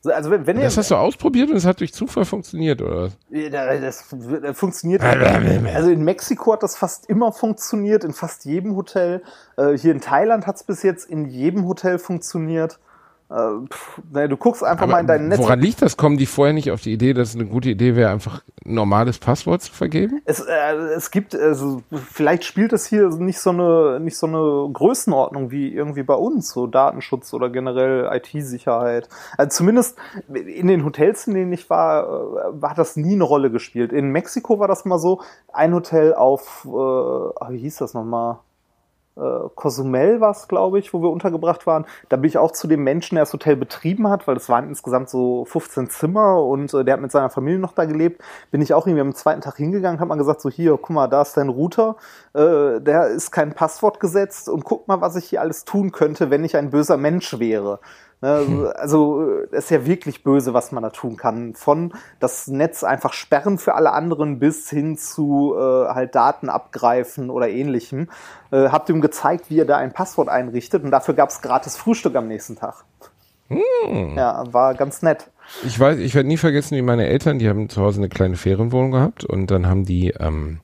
Also wenn, wenn das ihr, hast du ausprobiert und es hat durch Zufall funktioniert, oder? Das, das funktioniert. also in Mexiko hat das fast immer funktioniert, in fast jedem Hotel. Äh, hier in Thailand hat es bis jetzt in jedem Hotel funktioniert. Äh, pff, ne, du guckst einfach Aber mal in dein Netz. Woran liegt das? Kommen die vorher nicht auf die Idee, dass es eine gute Idee wäre, einfach ein normales Passwort zu vergeben? Es, äh, es gibt, also vielleicht spielt es hier nicht so eine nicht so eine Größenordnung wie irgendwie bei uns, so Datenschutz oder generell IT-Sicherheit. Also zumindest in den Hotels, in denen ich war, äh, hat das nie eine Rolle gespielt. In Mexiko war das mal so, ein Hotel auf, äh, wie hieß das nochmal? Äh, Cozumel war es, glaube ich, wo wir untergebracht waren. Da bin ich auch zu dem Menschen, der das Hotel betrieben hat, weil es waren insgesamt so 15 Zimmer und äh, der hat mit seiner Familie noch da gelebt. Bin ich auch irgendwie am zweiten Tag hingegangen, hat man gesagt, so hier, guck mal, da ist dein Router, äh, der ist kein Passwort gesetzt und guck mal, was ich hier alles tun könnte, wenn ich ein böser Mensch wäre. Ne, also es ist ja wirklich böse, was man da tun kann. Von das Netz einfach sperren für alle anderen bis hin zu äh, halt Daten abgreifen oder ähnlichem. Äh, habt ihm gezeigt, wie er da ein Passwort einrichtet und dafür gab es gratis Frühstück am nächsten Tag. Hm. Ja, war ganz nett. Ich weiß, ich werde nie vergessen, wie meine Eltern, die haben zu Hause eine kleine Ferienwohnung gehabt und dann haben die ähm,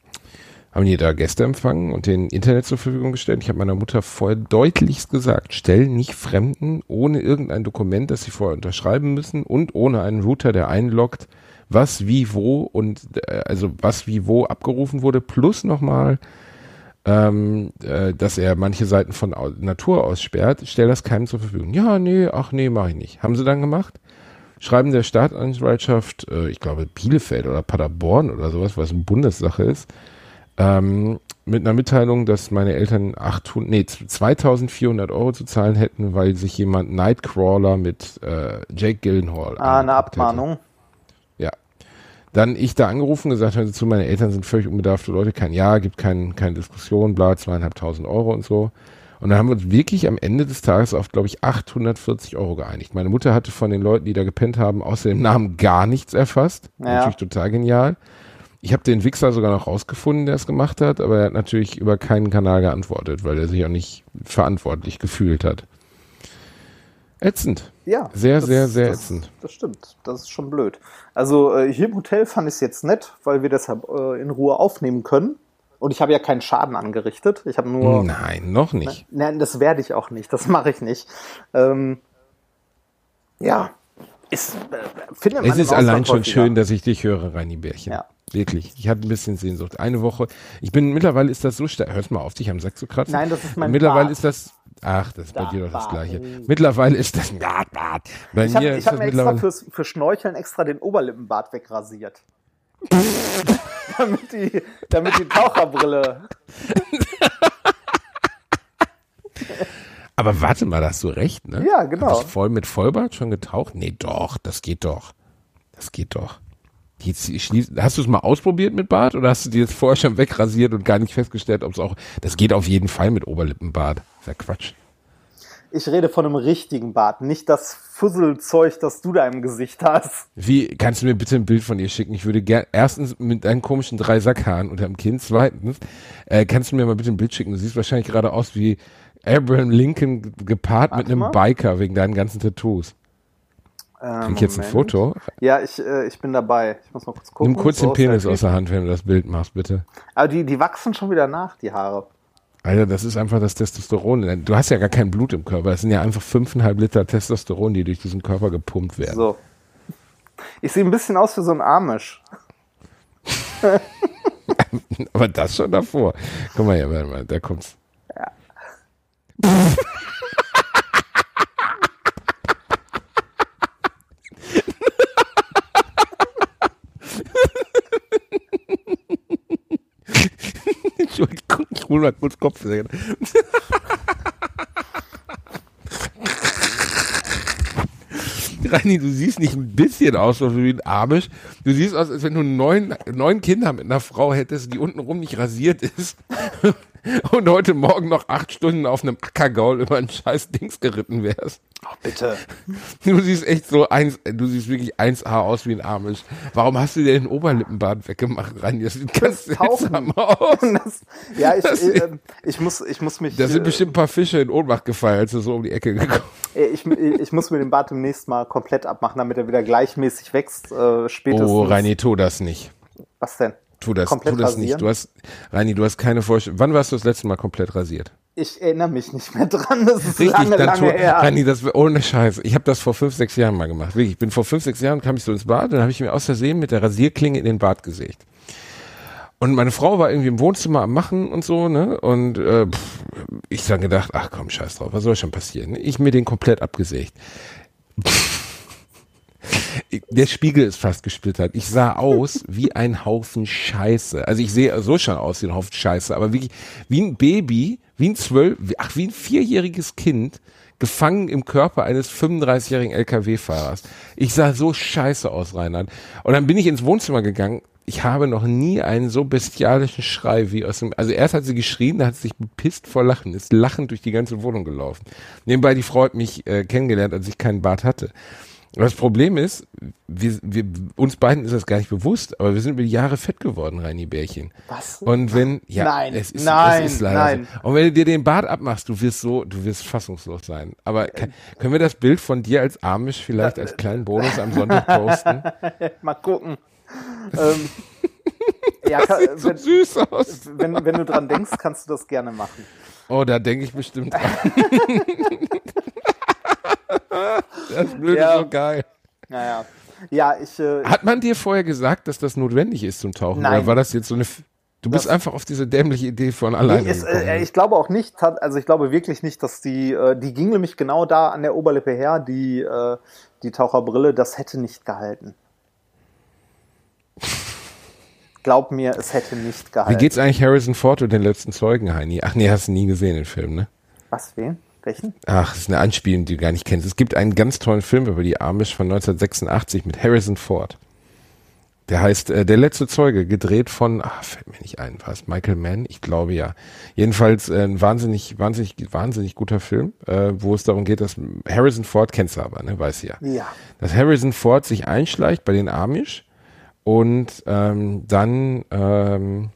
haben die da Gäste empfangen und den Internet zur Verfügung gestellt. Ich habe meiner Mutter vorher deutlichst gesagt, stell nicht Fremden ohne irgendein Dokument, das sie vorher unterschreiben müssen und ohne einen Router, der einloggt, was wie wo und äh, also was wie wo abgerufen wurde, plus nochmal, ähm, äh, dass er manche Seiten von Natur aus sperrt, stell das keinem zur Verfügung. Ja, nee, ach nee, mache ich nicht. Haben sie dann gemacht? Schreiben der Staatsanwaltschaft, äh, ich glaube Bielefeld oder Paderborn oder sowas, was eine Bundessache ist, ähm, mit einer Mitteilung, dass meine Eltern 800, nee, 2400 Euro zu zahlen hätten, weil sich jemand Nightcrawler mit äh, Jake Gyllenhaal. Ah, eine Abmahnung. Hätte. Ja. Dann ich da angerufen, gesagt habe zu, meine Eltern sind völlig unbedarfte Leute, kein Ja, gibt kein, keine Diskussion, bla, zweieinhalbtausend Euro und so. Und dann haben wir uns wirklich am Ende des Tages auf, glaube ich, 840 Euro geeinigt. Meine Mutter hatte von den Leuten, die da gepennt haben, außer dem Namen gar nichts erfasst. Ja. Natürlich total genial. Ich habe den Wichser sogar noch rausgefunden, der es gemacht hat, aber er hat natürlich über keinen Kanal geantwortet, weil er sich auch nicht verantwortlich gefühlt hat. Ätzend. Ja. Sehr, das, sehr, sehr das, ätzend. Das stimmt. Das ist schon blöd. Also äh, hier im Hotel fand ich es jetzt nett, weil wir deshalb äh, in Ruhe aufnehmen können. Und ich habe ja keinen Schaden angerichtet. Ich habe nur. Nein, noch nicht. Nein, das werde ich auch nicht. Das mache ich nicht. Ähm, ja. Ist, äh, Es ist allein schon häufiger. schön, dass ich dich höre, Reini Bärchen. Ja. Wirklich. Ich hatte ein bisschen Sehnsucht. Eine Woche. Ich bin, mittlerweile ist das so stark. Hörst mal auf, dich am Sack zu kratzen. Nein, das ist mein Mittlerweile Bart. ist das, ach, das ist bei Da, dir doch das Bart. Gleiche. Mittlerweile ist das, Bart, Bart. Bei Ich habe hab mir extra mittlerweile, fürs, für Schnorcheln extra den Oberlippenbart wegrasiert. damit, die, damit die Taucherbrille. aber warte mal, da hast du recht, ne? Ja, genau. Voll mit Vollbart schon getaucht? Nee, doch, das geht doch. Das geht doch. Jetzt hast du es mal ausprobiert mit Bart oder hast du dir jetzt vorher schon wegrasiert und gar nicht festgestellt, ob es auch, das geht auf jeden Fall mit Oberlippenbart. Das ist ja Quatsch. Ich rede von einem richtigen Bart, nicht das Fusselzeug, das du da im Gesicht hast. Wie, kannst du mir bitte ein Bild von ihr schicken? Ich würde gern, erstens mit deinen komischen drei Sackhaaren unterm Kinn, zweitens, äh, kannst du mir mal bitte ein Bild schicken? Du siehst wahrscheinlich gerade aus wie Abraham Lincoln ge- gepaart mit Warte einem mal. Biker wegen deinen ganzen Tattoos. Ähm, Krieg ich jetzt ein. Foto? Ja, ich, äh, ich bin dabei. Ich muss mal kurz gucken. Nimm kurz den Penis aus der Hand, wenn du das Bild machst, bitte. Aber die, die wachsen schon wieder nach, die Haare. Alter, das ist einfach das Testosteron. Du hast ja gar kein Blut im Körper. Das sind ja einfach fünfeinhalb Liter Testosteron, die durch diesen Körper gepumpt werden. So. Ich sehe ein bisschen aus wie so ein Amish. Aber das schon davor. Guck mal hier, warte mal, da kommt's. Entschuldigung, ich hol mal kurz Kopfhörer. Rani, du siehst nicht ein bisschen aus wie ein Amish. Du siehst aus, als wenn du neun, neun Kinder mit einer Frau hättest, die untenrum nicht rasiert ist. Und heute Morgen noch acht Stunden auf einem Ackergaul über ein scheiß Dings geritten wärst. Oh, bitte. Du siehst echt so eins, du siehst wirklich 1A aus wie ein Amish. Warum hast du dir den Oberlippenbart weggemacht, Rani? Das sieht ganz Das seltsam aus. Das, ja, ich, Das- äh, ich, muss, ich muss mich. Da sind äh, bestimmt ein paar Fische in Ohnmacht gefallen, als du so um die Ecke gekommen Äh, Ich, ich muss mir den Bart demnächst mal komplett abmachen, damit er wieder gleichmäßig wächst. Äh, spätestens. Oh, Reini, tu das nicht. Was denn? Tu das, Komplett tu das rasieren? nicht. Du hast, Reini, du hast keine Vorstellung. Wann warst du das letzte Mal komplett rasiert? Ich erinnere mich nicht mehr dran. Das ist Richtig, lange, lange tu, her. Reini, das ohne Scheiß. Ich habe das vor fünf, sechs Jahren mal gemacht. Wirklich, ich bin vor fünf, sechs Jahren kam ich so ins Bad, dann habe ich mir aus Versehen mit der Rasierklinge in den Bart gesägt. Und meine Frau war irgendwie im Wohnzimmer am Machen und so, ne? Und äh, pff, ich dann gedacht, ach komm, scheiß drauf, was soll schon passieren? Ich mir den komplett abgesägt. Der Spiegel ist fast gesplittert. Ich sah aus wie ein Haufen Scheiße. Also ich sehe so schon aus wie ein Haufen Scheiße, aber wirklich wie ein Baby, wie ein zwölf, ach wie ein vierjähriges Kind gefangen im Körper eines 35-jährigen LKW-Fahrers. Ich sah so scheiße aus, Reinhard. Und dann bin ich ins Wohnzimmer gegangen. Ich habe noch nie einen so bestialischen Schrei wie aus dem, also erst hat sie geschrien, dann hat sie sich bepisst vor Lachen, ist lachend durch die ganze Wohnung gelaufen. Nebenbei, die Frau hat mich äh, kennengelernt, als ich keinen Bart hatte. Das Problem ist, wir, wir, uns beiden ist das gar nicht bewusst, aber wir sind über die Jahre fett geworden, Reini Bärchen. Was? Und wenn, ja, Nein, es ist, nein, es ist leider nein. so. Und wenn du dir den Bart abmachst, du wirst so, du wirst fassungslos sein. Aber kann, können wir das Bild von dir als Amish vielleicht als kleinen Bonus am Sonntag posten? Mal gucken. ähm, ja, kann, So wenn, süß aus. wenn, wenn du dran denkst, kannst du das gerne machen. Oh, da denke ich bestimmt dran. das Bild Ja. ist so geil. Naja. Ja, ich. Äh, Hat man dir vorher gesagt, dass das notwendig ist zum Tauchen? Nein. Oder war das jetzt so eine, F- du bist Das- einfach auf diese dämliche Idee von alleine es, gekommen. äh, ich glaube auch nicht, also ich glaube wirklich nicht, dass die, äh, die ging nämlich genau da an der Oberlippe her, die, äh, die Taucherbrille, das hätte nicht gehalten. Glaub mir, es hätte nicht Wie gehalten. geht's eigentlich Harrison Ford und den letzten Zeugen, Heini? Ach nee, hast du nie gesehen, den Film, ne? Was, wen? Welchen? Ach, das ist eine Anspielung, die du gar nicht kennst. Es gibt einen ganz tollen Film über die Amish von 1986 mit Harrison Ford. Der heißt äh, Der letzte Zeuge, gedreht von, ach, fällt mir nicht ein, was, Michael Mann? Ich glaube ja. Jedenfalls äh, ein wahnsinnig, wahnsinnig, wahnsinnig guter Film, äh, wo es darum geht, dass Harrison Ford, kennst du aber, ne, weiß ja. Ja. Dass Harrison Ford sich einschleicht bei den Amish und ähm, dann ähm,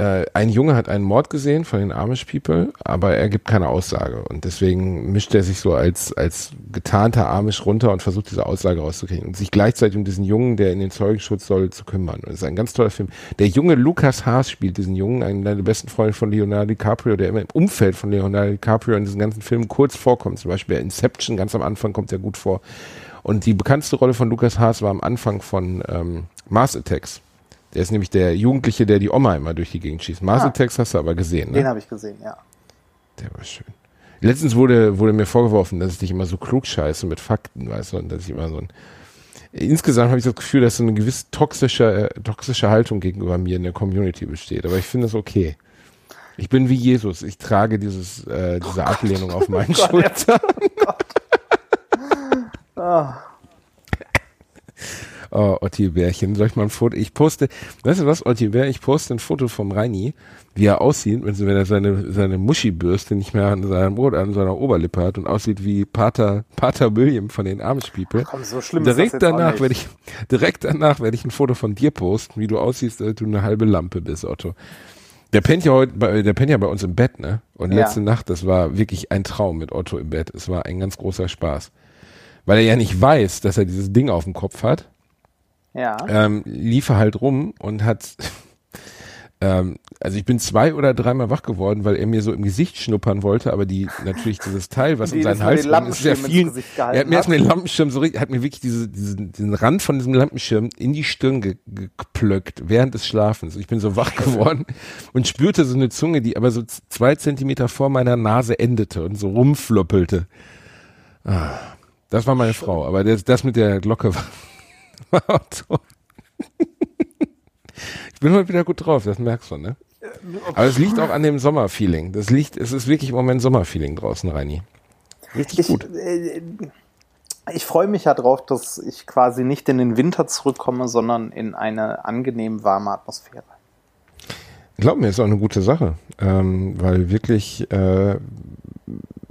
äh, ein Junge hat einen Mord gesehen von den Amish People, aber er gibt keine Aussage und deswegen mischt er sich so als als getarnter Amish runter und versucht diese Aussage rauszukriegen und sich gleichzeitig um diesen Jungen, der in den Zeugenschutz soll, zu kümmern. Und das ist ein ganz toller Film. Der junge Lukas Haas spielt diesen Jungen, einen der besten Freunde von Leonardo DiCaprio, der immer im Umfeld von Leonardo DiCaprio in diesen ganzen Filmen kurz vorkommt. Zum Beispiel Inception, ganz am Anfang kommt er gut vor. Und die bekannteste Rolle von Lukas Haas war am Anfang von ähm, Mars Attacks. Der ist nämlich der Jugendliche, der die Oma immer durch die Gegend schießt. Mars Ah. Hast du aber gesehen, ne? Den habe ich gesehen, ja. Der war schön. Letztens wurde, wurde mir vorgeworfen, dass ich dich immer so klug scheiße mit Fakten, weißt du, und dass ich immer so ein. Insgesamt habe ich das Gefühl, dass so eine gewisse toxische, äh, toxische Haltung gegenüber mir in der Community besteht. Aber ich finde das okay. Ich bin wie Jesus. Ich trage dieses, äh, diese Ablehnung auf meinen Gott, Schultern. Ah, Oh, Otti Bärchen, soll ich mal ein Foto? Ich poste, weißt du was, Otti Bär, ich poste ein Foto vom Reini, wie er aussieht, wenn wenn er seine, seine Muschibürste nicht mehr an seinem Brot, an seiner Oberlippe hat und aussieht wie Pater, Pater William von den Amish People. komm, so schlimm ist das Direkt jetzt auch danach werde ich, direkt danach werde ich ein Foto von dir posten, wie du aussiehst, als du eine halbe Lampe bist, Otto. Der pennt ja heute, bei, der pennt ja bei uns im Bett, ne? Und Ja. letzte Nacht, das war wirklich ein Traum mit Otto im Bett. Es war ein ganz großer Spaß. Weil er ja nicht weiß, dass er dieses Ding auf dem Kopf hat Ja. ähm, lief er halt rum und hat, ähm, also ich bin zwei oder dreimal wach geworden, weil er mir so im Gesicht schnuppern wollte, aber die natürlich dieses Teil, was um seinen Hals kommt, ist sehr viel. Er hat mir erstmal den Lampenschirm so richtig, hat mir wirklich diese, diesen, den Rand von diesem Lampenschirm in die Stirn ge geplöckt während des Schlafens. Ich bin so wach geworden und spürte so eine Zunge, die aber so zwei Zentimeter vor meiner Nase endete und so rumfloppelte. Ah, das war meine Frau, aber das, das mit der Glocke war, Otto. Ich bin heute wieder gut drauf, das merkst du, ne? Aber es liegt auch an dem Sommerfeeling. Das liegt, es ist wirklich im Moment Sommerfeeling draußen, Reini. Richtig Ich, gut. äh, ich freue mich ja drauf, dass ich quasi nicht in den Winter zurückkomme, sondern in eine angenehm warme Atmosphäre. Glaub mir, ist auch eine gute Sache, ähm, weil wirklich äh,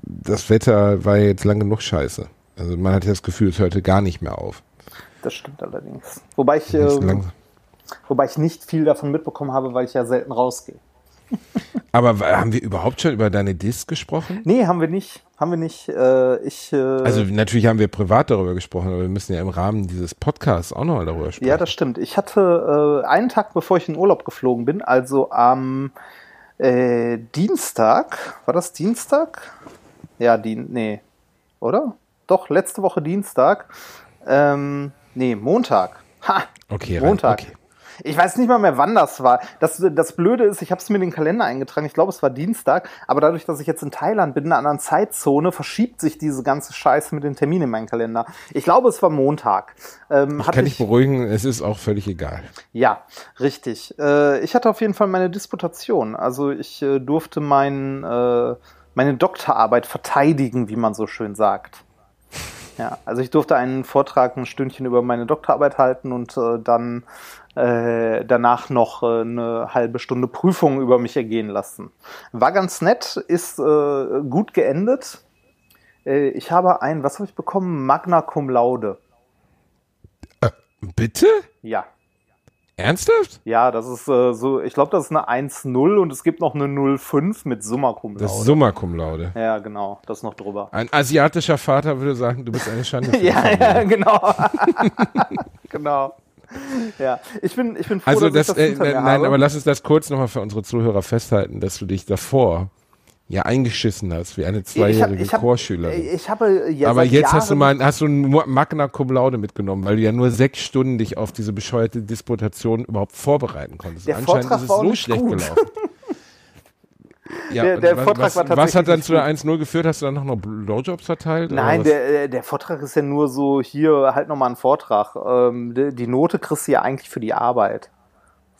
das Wetter war jetzt lang genug scheiße. Also man hat ja das Gefühl, es hörte gar nicht mehr auf. Das stimmt allerdings. Wobei ich, äh, wobei ich nicht viel davon mitbekommen habe, weil ich ja selten rausgehe. Aber haben wir überhaupt schon über deine Disc gesprochen? Nee, haben wir nicht. Haben wir nicht. Äh, ich, äh, Also natürlich haben wir privat darüber gesprochen, aber wir müssen ja im Rahmen dieses Podcasts auch noch darüber sprechen. Ja, das stimmt. Ich hatte äh, einen Tag, bevor ich in Urlaub geflogen bin, also am äh, Dienstag, war das Dienstag? Ja, Dien nee, oder? Doch, letzte Woche Dienstag. Ähm, nee, Montag. Ha! okay, Montag. Okay. Ich weiß nicht mal mehr, wann das war. Das, das Blöde ist, ich habe es mir in den Kalender eingetragen. Ich glaube, es war Dienstag. Aber dadurch, dass ich jetzt in Thailand bin, in einer anderen Zeitzone, verschiebt sich diese ganze Scheiße mit den Terminen in meinen Kalender. Ich glaube, es war Montag. Ähm, Ich kann dich beruhigen, es ist auch völlig egal. ja, richtig. Äh, ich hatte auf jeden Fall meine Disputation. Also ich äh, durfte mein, äh, meine Doktorarbeit verteidigen, wie man so schön sagt. Ja, also ich durfte einen Vortrag ein Stündchen über meine Doktorarbeit halten und äh, dann äh, danach noch äh, eine halbe Stunde Prüfung über mich ergehen lassen. War ganz nett, ist äh, gut geendet. Äh, ich habe ein, was habe ich bekommen? Magna Cum Laude. Bitte? Ja. Ernsthaft? Ja, das ist äh, so, ich glaube, das ist eine 1-0 und es gibt noch eine 0-5 mit Summa Cum Das ist Laude. Summa Cum Laude. Ja, genau, das noch drüber. Ein asiatischer Vater würde sagen, du bist eine Schande. Ja, ja, genau. genau. Ja, ich bin, ich bin froh, Also dass das, ich das äh, nein, habe. aber lass uns das kurz nochmal für unsere Zuhörer festhalten, dass du dich davor ja eingeschissen hast wie eine ich hab, zweijährige ich hab, Chorschülerin. Ich habe ja aber jetzt hast du Jahren- mal hast du ein Magna Cum Laude mitgenommen, weil du ja nur sechs Stunden dich auf diese bescheuerte Disputation überhaupt vorbereiten konntest. Der Anscheinend Vortrag ist es so schlecht gut. gelaufen. Ja, Der- der was, Vortrag was, war was hat dann zu der 1-0 geführt? Hast du dann noch noch Blowjobs verteilt? Nein, der, äh, der Vortrag ist ja nur so, hier halt nochmal ein Vortrag. Ähm, die, die Note kriegst du ja eigentlich für die Arbeit,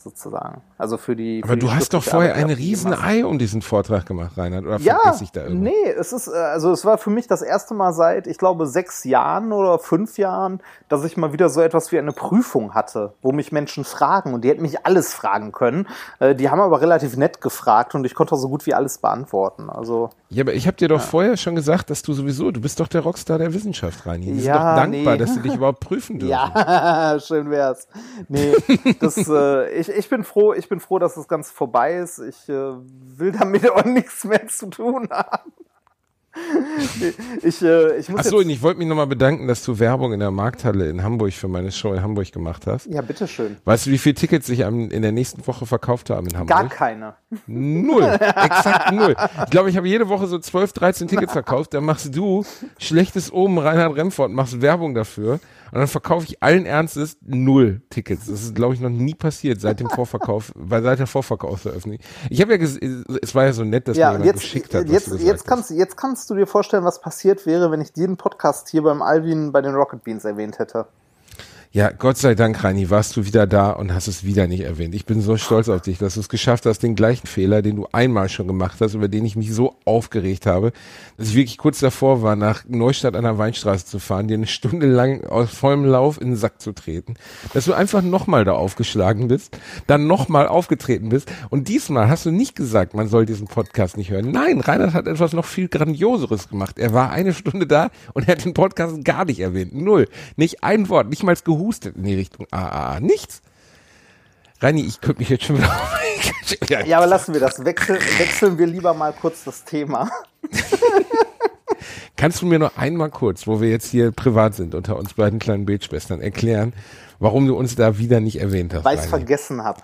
sozusagen. Also für die. aber für die du hast doch vorher Arbeit, eine die du riesen machst. Ei um diesen Vortrag gemacht, Reinhard. Oder Ja, vergesse ich da irgendwas? nee, es ist, äh, also es war für mich das erste Mal seit, ich glaube, sechs Jahren oder fünf Jahren, dass ich mal wieder so etwas wie eine Prüfung hatte, wo mich Menschen fragen und die hätten mich alles fragen können. Äh, Die haben aber relativ nett gefragt und ich konnte so gut wie alles beantworten. Also Ja, aber ich habe dir doch vorher schon gesagt, dass du sowieso, du bist doch der Rockstar der Wissenschaft, Reini. Die sind Ja, doch dankbar, nee. dass sie dich überhaupt prüfen dürfen. Ja, schön wär's. Nee, das, äh, ich, ich, ich bin froh, ich bin froh, dass das Ganze vorbei ist. Ich äh, will damit auch nichts mehr zu tun haben. ich, äh, ich muss Achso, und ich wollte mich nochmal bedanken, dass du Werbung in der Markthalle in Hamburg für meine Show in Hamburg gemacht hast. Ja, bitteschön. Weißt du, wie viele Tickets sich in der nächsten Woche verkauft haben in Hamburg? Gar keine. Null. Exakt null. Ich glaube, ich habe jede Woche so 12, 13 Tickets verkauft. Dann machst du schlechtes oben Reinhard Remford, machst Werbung dafür. Und dann verkaufe ich allen Ernstes null Tickets. Das ist, glaube ich, noch nie passiert seit dem Vorverkauf, weil seit der Vorverkaufseröffnung. Ich habe ja, es war ja so nett, dass ja, mir jetzt, geschickt hat. Jetzt, jetzt kannst, jetzt kannst du dir vorstellen, was passiert wäre, wenn ich diesen Podcast hier beim Alvin bei den Rocket Beans erwähnt hätte. Ja, Gott sei Dank, Rani, warst du wieder da und hast es wieder nicht erwähnt. Ich bin so stolz auf dich, dass du es geschafft hast, den gleichen Fehler, den du einmal schon gemacht hast, über den ich mich so aufgeregt habe, dass ich wirklich kurz davor war, nach Neustadt an der Weinstraße zu fahren, dir eine Stunde lang aus vollem Lauf in den Sack zu treten, dass du einfach nochmal da aufgeschlagen bist, dann nochmal aufgetreten bist und diesmal hast du nicht gesagt, man soll diesen Podcast nicht hören. Nein, Reinhard hat etwas noch viel Grandioseres gemacht. Er war eine Stunde da und er hat den Podcast gar nicht erwähnt. Null. Nicht ein Wort, nicht mal gehustet in die Richtung AAA. Nichts. Reini, ich könnte mich jetzt schon wieder ja, ja, aber lassen wir das. Wechsel, wechseln wir lieber mal kurz das Thema. Kannst du mir noch einmal kurz, wo wir jetzt hier privat sind, unter uns beiden kleinen Bildschwestern, erklären, warum du uns da wieder nicht erwähnt hast? Weil ich es vergessen habe.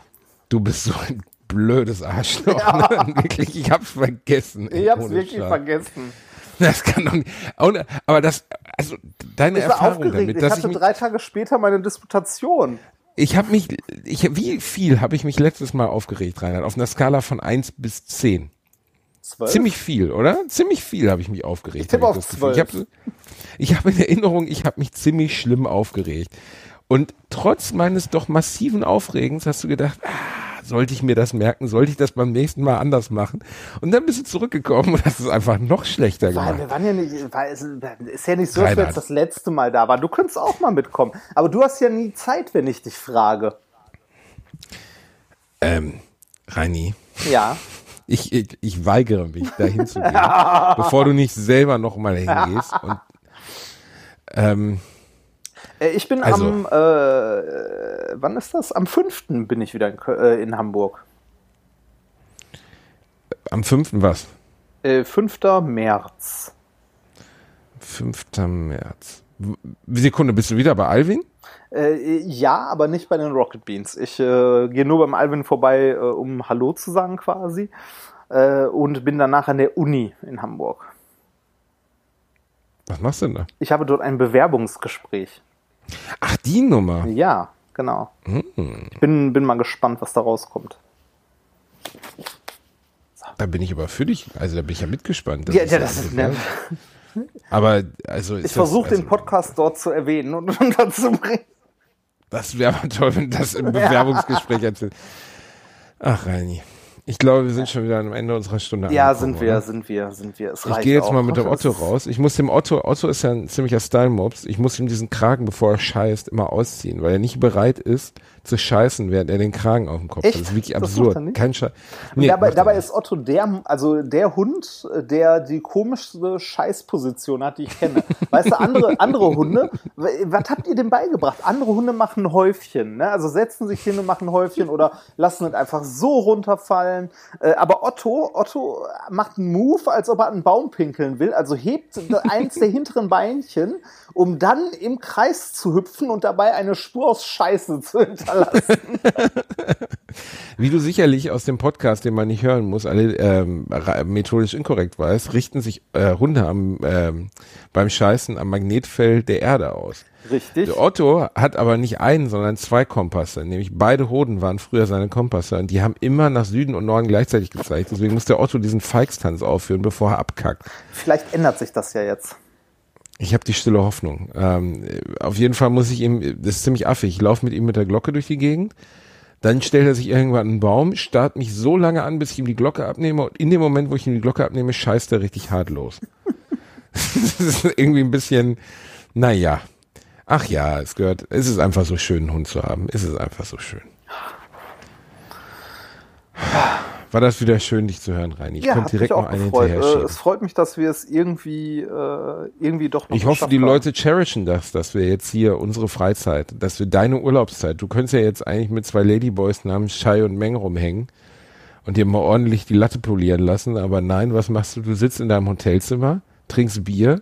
Du bist so ein blödes Arschloch. Ja. Ne? Wirklich, ich hab's vergessen. Ich hab's wirklich Schlag. vergessen. Das kann doch nicht. Aber das, also deine ich Erfahrung aufgeregt. damit, dass ich hatte ich drei Tage später meine Disputation. Ich habe mich, ich, wie viel habe ich mich letztes Mal aufgeregt, Reinhard? Auf einer Skala von eins bis zehn. Zwölf? Ziemlich viel, oder? Ziemlich viel habe ich mich aufgeregt. Ich tippe auf zwölf. Ich habe hab in Erinnerung, ich habe mich ziemlich schlimm aufgeregt. Und trotz meines doch massiven Aufregens hast du gedacht, ah, sollte ich mir das merken? Sollte ich das beim nächsten Mal anders machen? Und dann bist du zurückgekommen und hast es einfach noch schlechter gemacht. Weil wir waren ja nicht, weil es ist ja nicht so, dass wir jetzt das letzte Mal da waren. Du könntest auch mal mitkommen. Aber du hast ja nie Zeit, wenn ich dich frage. Ähm, Reini. Ja. Ich, ich, ich weigere mich, da hinzugehen, bevor du nicht selber nochmal hingehst. Und, ähm, äh, ich bin also. am, äh, wann ist das? Am 5. bin ich wieder in, äh, in Hamburg. Am 5. was? Äh, 5. März. 5. März. Sekunde, bist du wieder bei Alvin? Äh, ja, aber nicht bei den Rocket Beans. Ich äh, gehe nur beim Alvin vorbei, äh, um Hallo zu sagen quasi. Äh, und bin danach an der Uni in Hamburg. Was machst du denn da? Ich habe dort ein Bewerbungsgespräch. Ach, die Nummer. Ja, genau. Hm. Ich bin, bin mal gespannt, was da rauskommt. So. Da bin ich aber für dich, also da bin ich ja mitgespannt. Das ja, ja, das ist, ne, aber also ich versuche also, den Podcast dort zu erwähnen und unterzubringen. Das wäre toll, wenn das im Bewerbungsgespräch erzählt. Ach, Reini. Ich glaube, wir sind schon wieder am Ende unserer Stunde. Ja, sind wir, oder? sind wir, sind wir. Es ich gehe jetzt auch. mal mit dem Otto raus. Ich muss dem Otto, Otto ist ja ein ziemlicher Style-Mops. Ich muss ihm diesen Kragen, bevor er scheißt, immer ausziehen, weil er nicht bereit ist, zu scheißen, während er den Kragen auf dem Kopf Echt? hat. Das ist wirklich absurd. Kein Scheiß. Nee, dabei, dabei ist Otto der, also der Hund, der die komischste Scheißposition hat, die ich kenne. weißt du, andere, andere Hunde, was habt ihr denn beigebracht? Andere Hunde machen Häufchen, ne? Also setzen sich hin und machen Häufchen oder lassen es einfach so runterfallen. Äh, aber Otto, Otto macht einen Move, als ob er einen Baum pinkeln will, also hebt eins der hinteren Beinchen, um dann im Kreis zu hüpfen und dabei eine Spur aus Scheiße zu hinterlassen verlassen. Wie du sicherlich aus dem Podcast, den man nicht hören muss, alle ähm, methodisch inkorrekt weißt, richten sich äh, Hunde am, ähm, beim Scheißen am Magnetfeld der Erde aus. Richtig. Der Otto hat aber nicht einen, sondern zwei Kompasse. Nämlich beide Hoden waren früher seine Kompasse und die haben immer nach Süden und Norden gleichzeitig gezeigt. Deswegen muss der Otto diesen Feixtanz aufführen, bevor er abkackt. Vielleicht ändert sich das ja jetzt. Ich habe die stille Hoffnung. Ähm, auf jeden Fall muss ich ihm, das ist ziemlich affig, ich laufe mit ihm mit der Glocke durch die Gegend, dann stellt er sich irgendwann einen Baum, starrt mich so lange an, bis ich ihm die Glocke abnehme und in dem Moment, wo ich ihm die Glocke abnehme, scheißt er richtig hart los. das ist irgendwie ein bisschen, naja. Ach ja, es gehört, es ist einfach so schön, einen Hund zu haben. Es ist einfach so schön. War das wieder schön, dich zu hören, Reini. Ich ja, konnte direkt noch einen gefreut. hinterher äh, Es freut mich, dass wir es irgendwie, äh, irgendwie doch noch Ich hoffe, die haben. Leute cherishen das, dass wir jetzt hier unsere Freizeit, dass wir deine Urlaubszeit, du könntest ja jetzt eigentlich mit zwei Ladyboys namens Shai und Meng rumhängen und dir mal ordentlich die Latte polieren lassen, aber nein, was machst du? Du sitzt in deinem Hotelzimmer, trinkst Bier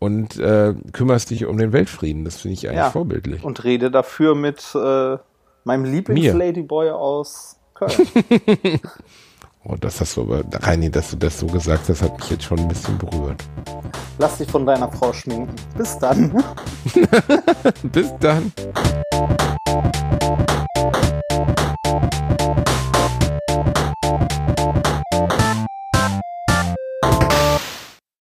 und äh, kümmerst dich um den Weltfrieden. Das finde ich eigentlich Ja. vorbildlich. Und rede dafür mit äh, meinem Lieblings-Ladyboy aus Köln. Oh, das hast du aber, Reini, dass du das so gesagt hast, hat mich jetzt schon ein bisschen berührt. Lass dich von deiner Frau schminken. Bis dann. Bis dann.